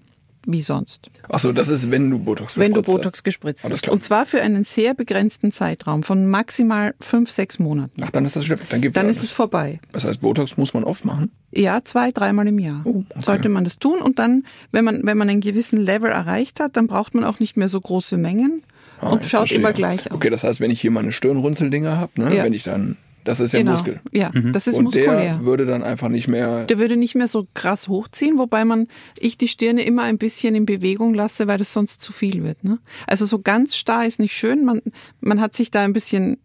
wie sonst, Achso, das ist, wenn du Botox wenn du gespritzt Botox hast. gespritzt hast. Und zwar für einen sehr begrenzten Zeitraum von maximal fünf, sechs Monaten. Ach, dann ist das wieder, dann gibt Dann ist es vorbei. Das heißt, Botox muss man oft machen. Ja, zwei, dreimal im Jahr Oh, okay. sollte man das tun. Und dann, wenn man, wenn man einen gewissen Level erreicht hat, dann braucht man auch nicht mehr so große Mengen Ah, und schaut verstehe. immer gleich aus. Okay, das heißt, wenn ich hier meine Stirnrunzeldinger habe, ne, Ja. wenn ich dann, das ist ja genau. Muskel. Ja, das ist Und muskulär. der würde dann einfach nicht mehr. Der würde nicht mehr so krass hochziehen, wobei man ich die Stirne immer ein bisschen in Bewegung lasse, weil das sonst zu viel wird. Ne? Also so ganz starr ist nicht schön. Man, man hat sich da ein bisschen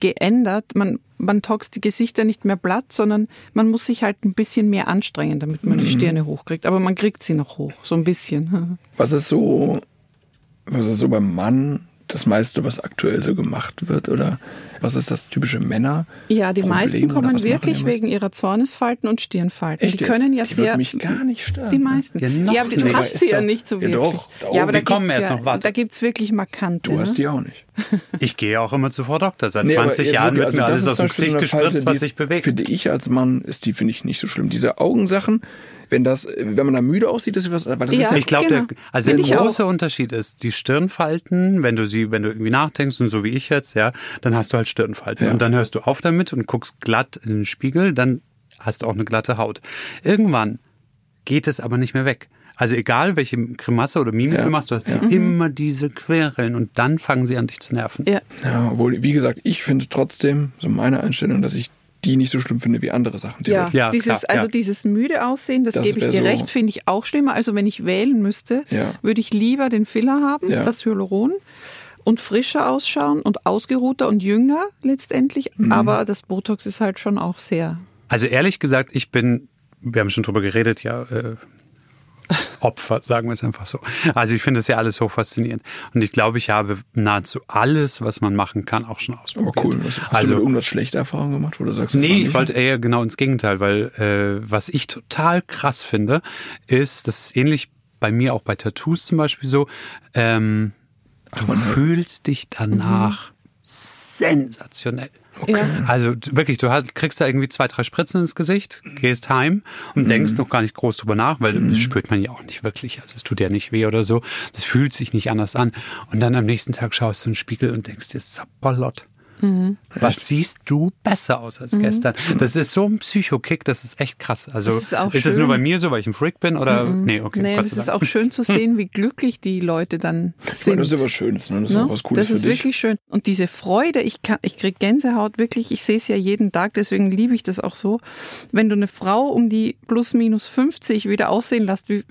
geändert. Man, man toxt die Gesichter nicht mehr platt, sondern man muss sich halt ein bisschen mehr anstrengen, damit man Mhm. die Stirne hochkriegt. Aber man kriegt sie noch hoch, so ein bisschen. Was ist so, was ist so beim Mann das meiste, was aktuell so gemacht wird? Oder was ist das typische Männer? Ja, die Problem meisten kommen was wirklich die wegen ihrer Zornesfalten und Stirnfalten. Echt die können ja jetzt? Die sehr. wird mich gar nicht stören, Die ne? meisten. Ja, noch Ja, aber du nicht. hast sie ja nicht so Ja, wirklich. doch. Da Ja, aber da Die kommen gibt's erst ja, noch, warte. Da gibt's wirklich markante. Du hast ne? die auch nicht. Ich gehe auch immer zu Frau Doktor. Seit Nee, aber 20 jetzt Jahren wird mir also alles das aus dem Gesicht so gespritzt, Falte, was die sich bewegt. Finde ich als Mann, ist die, finde ich, nicht so schlimm. Diese Augensachen, wenn das, wenn man da müde aussieht, ist was, weil das Ja. ist ja, Ich glaube, Genau. der, also der große Unterschied ist, die Stirnfalten, wenn du sie, wenn du irgendwie nachdenkst und so wie ich jetzt, ja, dann hast du halt Stirnfalten. Ja. Und dann hörst du auf damit und guckst glatt in den Spiegel, dann hast du auch eine glatte Haut. Irgendwann geht es aber nicht mehr weg. Also egal, welche Grimasse oder Mimik Ja. du machst, du hast immer diese Querelen und dann fangen sie an, dich zu nerven. Ja. ja, obwohl, wie gesagt, ich finde trotzdem, so meine Einstellung, dass ich die nicht so schlimm finde wie andere Sachen. Ja, theoretisch. Ja, dieses, klar, also ja. dieses müde Aussehen, das, Das gebe ich dir so- recht, finde ich auch schlimmer. Also wenn ich wählen müsste, Ja. würde ich lieber den Filler haben, Ja. das Hyaluron, und frischer ausschauen und ausgeruhter und jünger letztendlich. Mhm. Aber das Botox ist halt schon auch sehr. Also ehrlich gesagt, ich bin, wir haben schon drüber geredet, ja, äh, Opfer, sagen wir es einfach so. Also ich finde das ja alles hoch faszinierend. Und ich glaube, ich habe nahezu alles, was man machen kann, auch schon Aber ausprobiert. cool. Was, hast du also mit irgendwas schlechte Erfahrungen gemacht, wo du sagst, Nee, ich wollte eher genau ins Gegenteil, weil äh, was ich total krass finde, ist, das ist ähnlich bei mir auch bei Tattoos zum Beispiel so, ähm, du fühlst dich danach sensationell. Ja. Also wirklich, du hast, kriegst da irgendwie zwei, drei Spritzen ins Gesicht, gehst heim und Mhm. denkst noch gar nicht groß drüber nach, weil das spürt man ja auch nicht wirklich. Also es tut ja nicht weh oder so. Das fühlt sich nicht anders an. Und dann am nächsten Tag schaust du in den Spiegel und denkst dir, Sapperlot. Mhm. Was siehst du besser aus als gestern? Das ist so ein Psychokick, das ist echt krass. Also Das ist auch ist das schön. nur bei mir so, weil ich ein Freak bin oder nee, okay, nee, es ist auch schön zu sehen, wie glücklich die Leute dann Ich meine, sind. das ist ja was Schönes, ne? Das ist Ne? auch was Cooles das für ist dich. wirklich schön. Und diese Freude, ich kann, ich krieg Gänsehaut wirklich, ich sehe es ja jeden Tag, deswegen liebe ich das auch so. Wenn du eine Frau um die plus minus 50 wieder aussehen lässt, wie,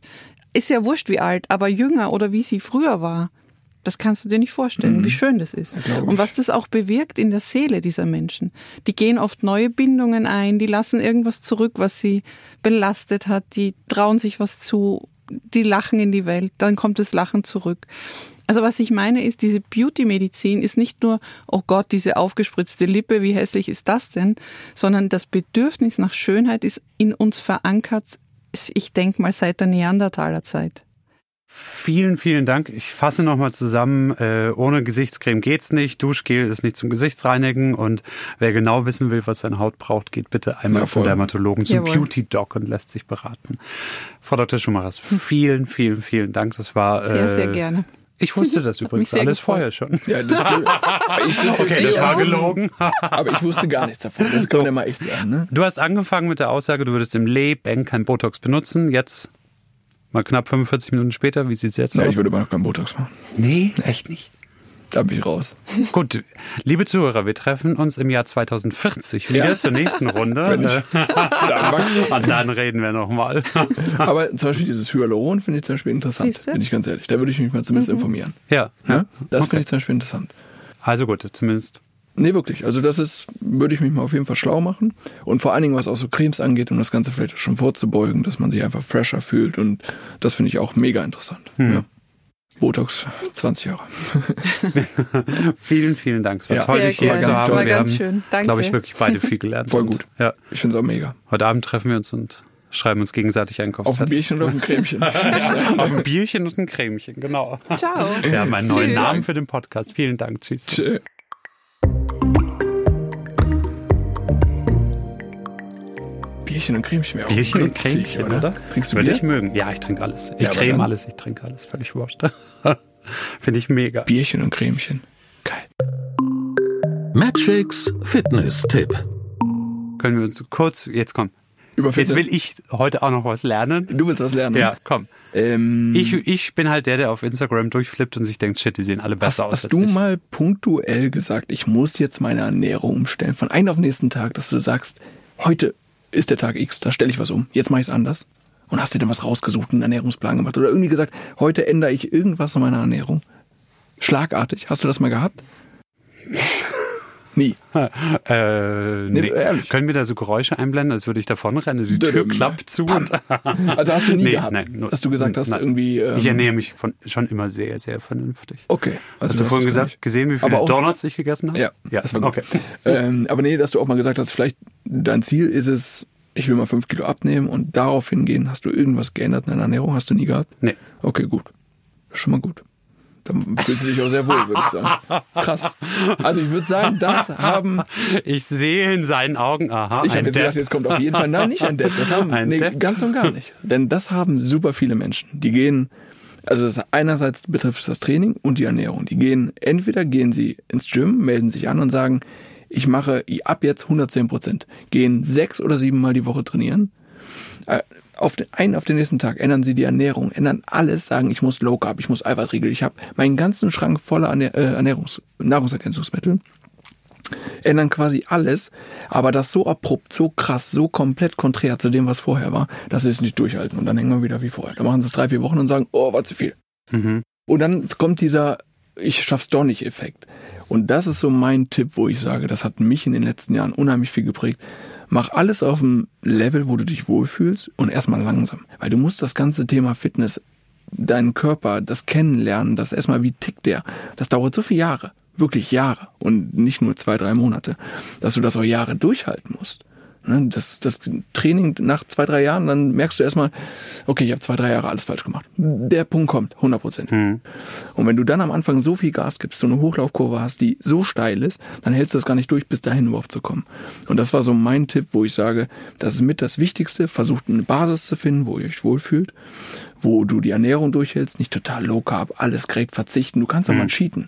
ist ja wurscht wie alt, aber jünger oder wie sie früher war. Das kannst du dir nicht vorstellen, wie schön das ist. Und was das auch bewirkt in der Seele dieser Menschen. Die gehen oft neue Bindungen ein, die lassen irgendwas zurück, was sie belastet hat, die trauen sich was zu, die lachen in die Welt, dann kommt das Lachen zurück. Also was ich meine ist, diese Beauty-Medizin ist nicht nur, oh Gott, diese aufgespritzte Lippe, wie hässlich ist das denn, sondern das Bedürfnis nach Schönheit ist in uns verankert, ich denke mal seit der Neandertalerzeit. Vielen, vielen Dank. Ich fasse nochmal zusammen. Äh, ohne Gesichtscreme geht's nicht. Duschgel ist nicht zum Gesichtsreinigen. Und wer genau wissen will, was seine Haut braucht, geht bitte einmal Ja, zum. Dermatologen, zum Jawohl. Beauty Doc und lässt sich beraten. Frau Dr. Schumacher, vielen, vielen, vielen Dank. Das war. Sehr, äh, sehr gerne. Ich wusste das übrigens sehr alles gefreut. vorher schon. Ja, das, aber ich, Okay, das war gelogen. aber ich wusste gar nichts davon. Das kann man ja mal echt sagen. Ne? Du hast angefangen mit der Aussage, du würdest im Leben kein Botox benutzen. Jetzt mal knapp 45 Minuten später, wie sieht's jetzt Ja, aus? ich würde mal noch keinen Botox machen. nee, echt nicht. Da bin ich raus. Gut, liebe Zuhörer, wir treffen uns im Jahr 2040 wieder Ja. zur nächsten Runde. Äh, Und dann reden wir nochmal. Aber zum Beispiel dieses Hyaluron finde ich zum Beispiel interessant, Siehste? bin ich ganz ehrlich. Da würde ich mich mal zumindest informieren. Ja, Ja? ja. Das Okay. finde ich zum Beispiel interessant. Also gut, zumindest. Nee, wirklich. Also das ist, würde ich mich mal auf jeden Fall schlau machen. Und vor allen Dingen, was auch so Cremes angeht, um das Ganze vielleicht schon vorzubeugen, dass man sich einfach fresher fühlt. Und das finde ich auch mega interessant. Hm. Ja. Botox, 20 Jahre. Vielen, vielen Dank. Es war Ja. toll, dich hier zu haben. War wir ganz haben, schön. Danke. glaube ich, wirklich beide viel gelernt. Voll Und, gut. Ja, Ich finde es auch mega. heute Abend treffen wir uns und schreiben uns gegenseitig Auf ein Einkaufszettel. Bierchen oder auf ein Cremchen. Auf ein Bierchen und ein Cremchen, genau. Ciao. Wir haben einen neuen Tschüss. Namen für den Podcast. Vielen Dank. Tschüss. Tschö. Bierchen und Cremchen wäre auch Bierchen und Cremchen, oder? Trinkst du Würde Bier? ich mögen. Ja, ich trinke alles. Ich Ja, creme alles, ich trinke alles. Völlig wurscht. Finde ich mega. Bierchen und Cremchen. Geil. Matrix Fitness-Tipp. Können wir uns kurz, jetzt komm. Über Jetzt Fitness. will ich heute auch noch was lernen. Du willst was lernen? Ja, komm. Ähm, Ich, ich bin halt der, der auf Instagram durchflippt und sich denkt, shit, die sehen alle hast, besser aus hast du ich. mal punktuell gesagt, ich muss jetzt meine Ernährung umstellen, von einem auf den nächsten Tag, dass du sagst, heute ist der Tag X, da stelle ich was um, jetzt mache ich es anders? Und hast dir dann was rausgesucht, einen Ernährungsplan gemacht oder irgendwie gesagt, heute ändere ich irgendwas in meiner Ernährung? Schlagartig, hast du das mal gehabt? Nie. Äh, nee. ehrlich. Können wir da so Geräusche einblenden, als würde ich davonrennen? Die Tür klappt zu. Und Also hast du nie Nee, gehabt, nein, dass du gesagt hast, nein. irgendwie. Ähm, ich ernähre mich von, schon immer sehr, sehr vernünftig. Okay. Also Hast du vorhin es gesagt, nicht. gesehen, wie viele Donuts ich gegessen habe? Ja, ja. das war gut. okay. Ähm, aber nee, dass du auch mal gesagt hast, vielleicht dein Ziel ist es, ich will mal fünf Kilo abnehmen und darauf hingehen. Hast du irgendwas geändert in deiner Ernährung? Hast du nie gehabt? Nee. Okay, gut. Schon mal gut. Dann fühlst du dich auch sehr wohl, würde ich sagen. Krass. Also ich würde sagen, das haben, Ich sehe in seinen Augen, aha, ich habe jetzt Depp. gedacht, jetzt kommt auf jeden Fall, nein, nicht ein Depp. Das haben, Ein nee, Depp. ganz und gar nicht. Denn das haben super viele Menschen. Die gehen, also das einerseits betrifft das Training und die Ernährung. Die gehen, entweder gehen sie ins Gym, melden sich an und sagen, ich mache ab jetzt 110 Prozent, gehen sechs oder sieben Mal die Woche trainieren. Auf den, einen auf den nächsten Tag ändern sie die Ernährung, ändern alles, sagen, ich muss Low Carb, ich muss Eiweißriegel, ich habe meinen ganzen Schrank voller Ernähr äh, Ernährungs Nahrungsergänzungsmittel ändern quasi alles, aber das so abrupt, so krass, so komplett konträr zu dem, was vorher war, dass sie es nicht durchhalten und dann hängen wir wieder wie vorher. Dann machen sie es drei, vier Wochen und sagen, oh, war zu viel. Mhm. Und dann kommt dieser ich schaff's doch nicht Effekt. Und das ist so mein Tipp, wo ich sage, das hat mich in den letzten Jahren unheimlich viel geprägt. Mach alles auf dem Level, wo du dich wohlfühlst und erstmal langsam. Weil du musst das ganze Thema Fitness, deinen Körper, das Kennenlernen, das erstmal, wie tickt der, das dauert so viele Jahre. Wirklich Jahre und nicht nur zwei, drei Monate, dass du das auch Jahre durchhalten musst. Ne, Das, das Training nach zwei, drei Jahren, dann merkst du erstmal, okay, ich habe zwei, drei Jahre alles falsch gemacht. Der Punkt kommt, 100 Prozent. Und wenn du dann am Anfang so viel Gas gibst, so eine Hochlaufkurve hast, die so steil ist, dann hältst du das gar nicht durch, bis dahin überhaupt zu kommen. Und das war so mein Tipp, wo ich sage, das ist mit das Wichtigste. Versucht eine Basis zu finden, wo ihr euch wohlfühlt, wo du die Ernährung durchhältst, nicht total low carb, alles korrekt verzichten. Du kannst auch mal cheaten.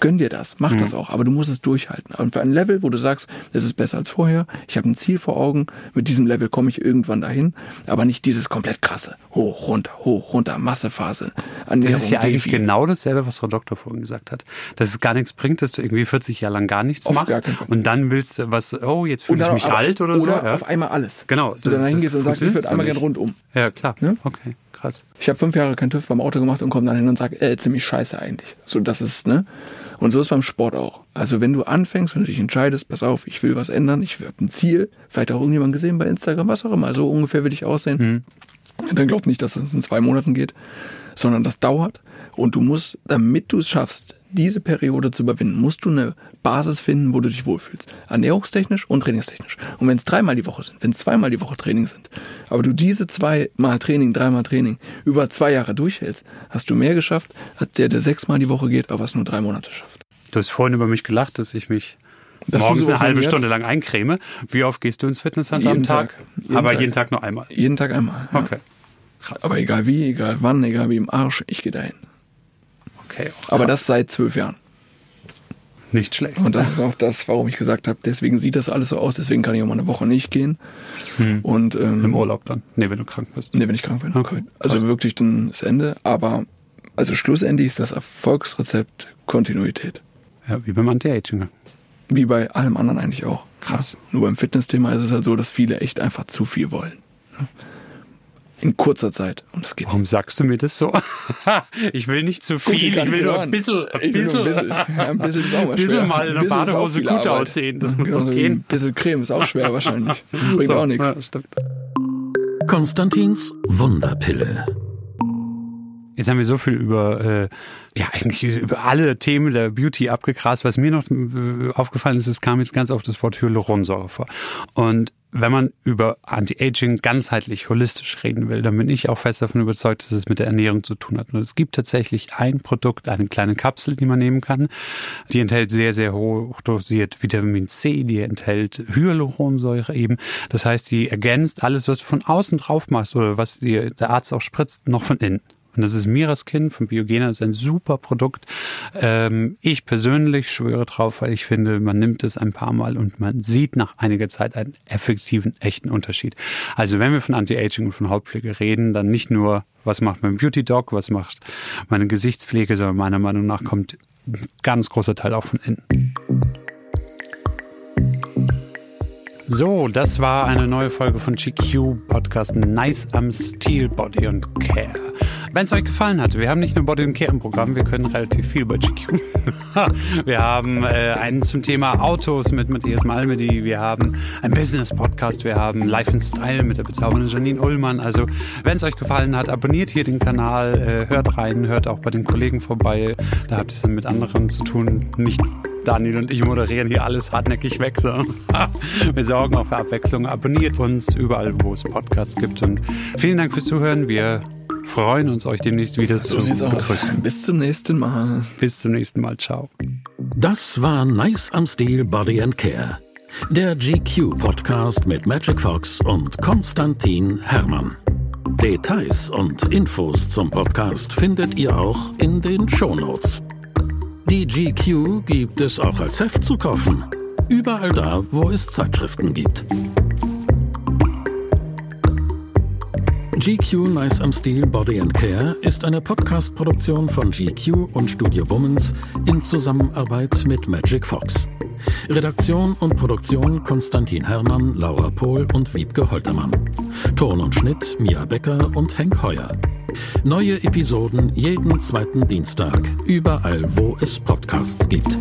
Gönn dir das, mach das auch, aber du musst es durchhalten. Und für ein Level, wo du sagst, es ist besser als vorher, ich habe ein Ziel vor Augen, mit diesem Level komme ich irgendwann dahin, aber nicht dieses komplett krasse, hoch, runter, hoch, runter, Massephase, Ernährung. Das ist ja eigentlich genau dasselbe, was Frau Doktor vorhin gesagt hat. Dass es gar nichts bringt, dass du irgendwie 40 Jahre lang gar nichts Auf machst gar und dann willst du was, oh, jetzt fühle ich mich alt oder, so. Oder Ja. auf einmal alles. Genau. Dass du dann hingehst und sagst, ich würde einmal gern rundum. Ja, klar. Ne? Okay, krass. Ich habe fünf Jahre kein TÜV beim Auto gemacht und komme dann hin und sage, äh, ziemlich scheiße eigentlich. So, das ist, ne? Und so ist beim Sport auch. Also wenn du anfängst, wenn du dich entscheidest, pass auf, ich will was ändern, ich habe ein Ziel, vielleicht auch irgendjemand gesehen bei Instagram, was auch immer, so ungefähr will ich aussehen, dann glaub nicht, dass das in zwei Monaten geht, sondern das dauert. Und du musst, damit du es schaffst, diese Periode zu überwinden, musst du eine Basis finden, wo du dich wohlfühlst. Ernährungstechnisch und trainingstechnisch. Und wenn es dreimal die Woche sind, wenn es zweimal die Woche Training sind, aber du diese zweimal Training, dreimal Training über zwei Jahre durchhältst, hast du mehr geschafft, als der, der sechsmal die Woche geht, aber es nur drei Monate schafft. Du hast vorhin über mich gelacht, dass ich mich Dass morgens sowas eine halbe Stunde lang eincreme. Wie oft gehst du ins Fitnesscenter Jeden am Tag? Tag. Jeden Aber Tag. jeden Tag nur einmal. Jeden Tag einmal. ja. Okay. Krass. Aber egal wie, egal wann, egal wie im Arsch, ich gehe dahin. Okay. Aber krass. das seit zwölf Jahren. nicht schlecht. Und das ist auch das, warum ich gesagt habe, deswegen sieht das alles so aus, deswegen kann ich auch mal eine Woche nicht gehen. Und ähm, Im Urlaub dann. Nee, wenn du krank bist. Nee, wenn ich krank bin. Okay. Also wirklich dann das Ende. Aber also schlussendlich ist das Erfolgsrezept Kontinuität. Ja, wie beim Anti-Aging. Wie bei allem anderen eigentlich auch. Krass. Nur beim Fitnessthema ist es halt so, dass viele echt einfach zu viel wollen. In kurzer Zeit. Und das geht Warum sagst du mir das so? ich will nicht zu viel, ich will nicht nur ein bisschen, ein bisschen, ein bisschen. Ja, ein bisschen ist auch mal bisschen schwer. mal in der ist Badehose gut Arbeit. aussehen. Das muss Genauso doch gehen. Ein bisschen Creme ist auch schwer wahrscheinlich. Bringt So, auch nichts. Ja, stimmt. Konstantins Wunderpille. Jetzt haben wir so viel über, äh, ja, eigentlich über alle Themen der Beauty abgegrast. Was mir noch äh, aufgefallen ist, es kam jetzt ganz oft das Wort Hyaluronsäure vor. Und wenn man über Anti-Aging ganzheitlich, holistisch reden will, dann bin ich auch fest davon überzeugt, dass es mit der Ernährung zu tun hat. Und es gibt tatsächlich ein Produkt, eine kleine Kapsel, die man nehmen kann. Die enthält sehr, sehr hoch dosiert Vitamin C, die enthält Hyaluronsäure eben. Das heißt, die ergänzt alles, was du von außen drauf machst oder was dir der Arzt auch spritzt, noch von innen. Und das ist Miraskin von Biogena, das ist ein super Produkt. Ähm, ich persönlich schwöre drauf, weil ich finde, man nimmt es ein paar Mal und man sieht nach einiger Zeit einen effektiven, echten Unterschied. Also wenn wir von Anti-Aging und von Hautpflege reden, dann nicht nur, was macht mein Beauty Dog, was macht meine Gesichtspflege, sondern meiner Meinung nach kommt ein ganz großer Teil auch von innen. So, das war eine neue Folge von GQ Podcast Nice am Stil Body and Care. Wenn es euch gefallen hat, wir haben nicht nur Body and Care im Programm, wir können relativ viel bei GQ. wir haben äh, einen zum Thema Autos mit Matthias Malmedy, wir haben einen Business Podcast, wir haben Life in Style mit der bezaubernden Janine Ullmann. Also, wenn es euch gefallen hat, abonniert hier den Kanal, äh, hört rein, hört auch bei den Kollegen vorbei. Da habt ihr es dann mit anderen zu tun, nicht Daniel und ich moderieren hier alles hartnäckig weg. So. Wir sorgen auch für Abwechslung. Abonniert uns überall, wo es Podcasts gibt. Und vielen Dank fürs Zuhören. Wir freuen uns, euch demnächst wieder So zu aus. begrüßen. Bis zum nächsten Mal. Bis zum nächsten Mal. Ciao. Das war Nice am Stil Body and Care. Der GQ Podcast mit Magic Fox und Konstantin Hermann. Details und Infos zum Podcast findet ihr auch in den Shownotes. Die GQ gibt es auch als Heft zu kaufen. Überall da, wo es Zeitschriften gibt. GQ Nice am Stil Body and Care ist eine Podcast-Produktion von GQ und Studio Bummens in Zusammenarbeit mit Magic Fox. Redaktion und Produktion Konstantin Herrmann, Laura Pohl und Wiebke Holtermann. Ton und Schnitt Mia Becker und Henk Heuer. Neue Episoden jeden zweiten Dienstag, überall wo es Podcasts gibt.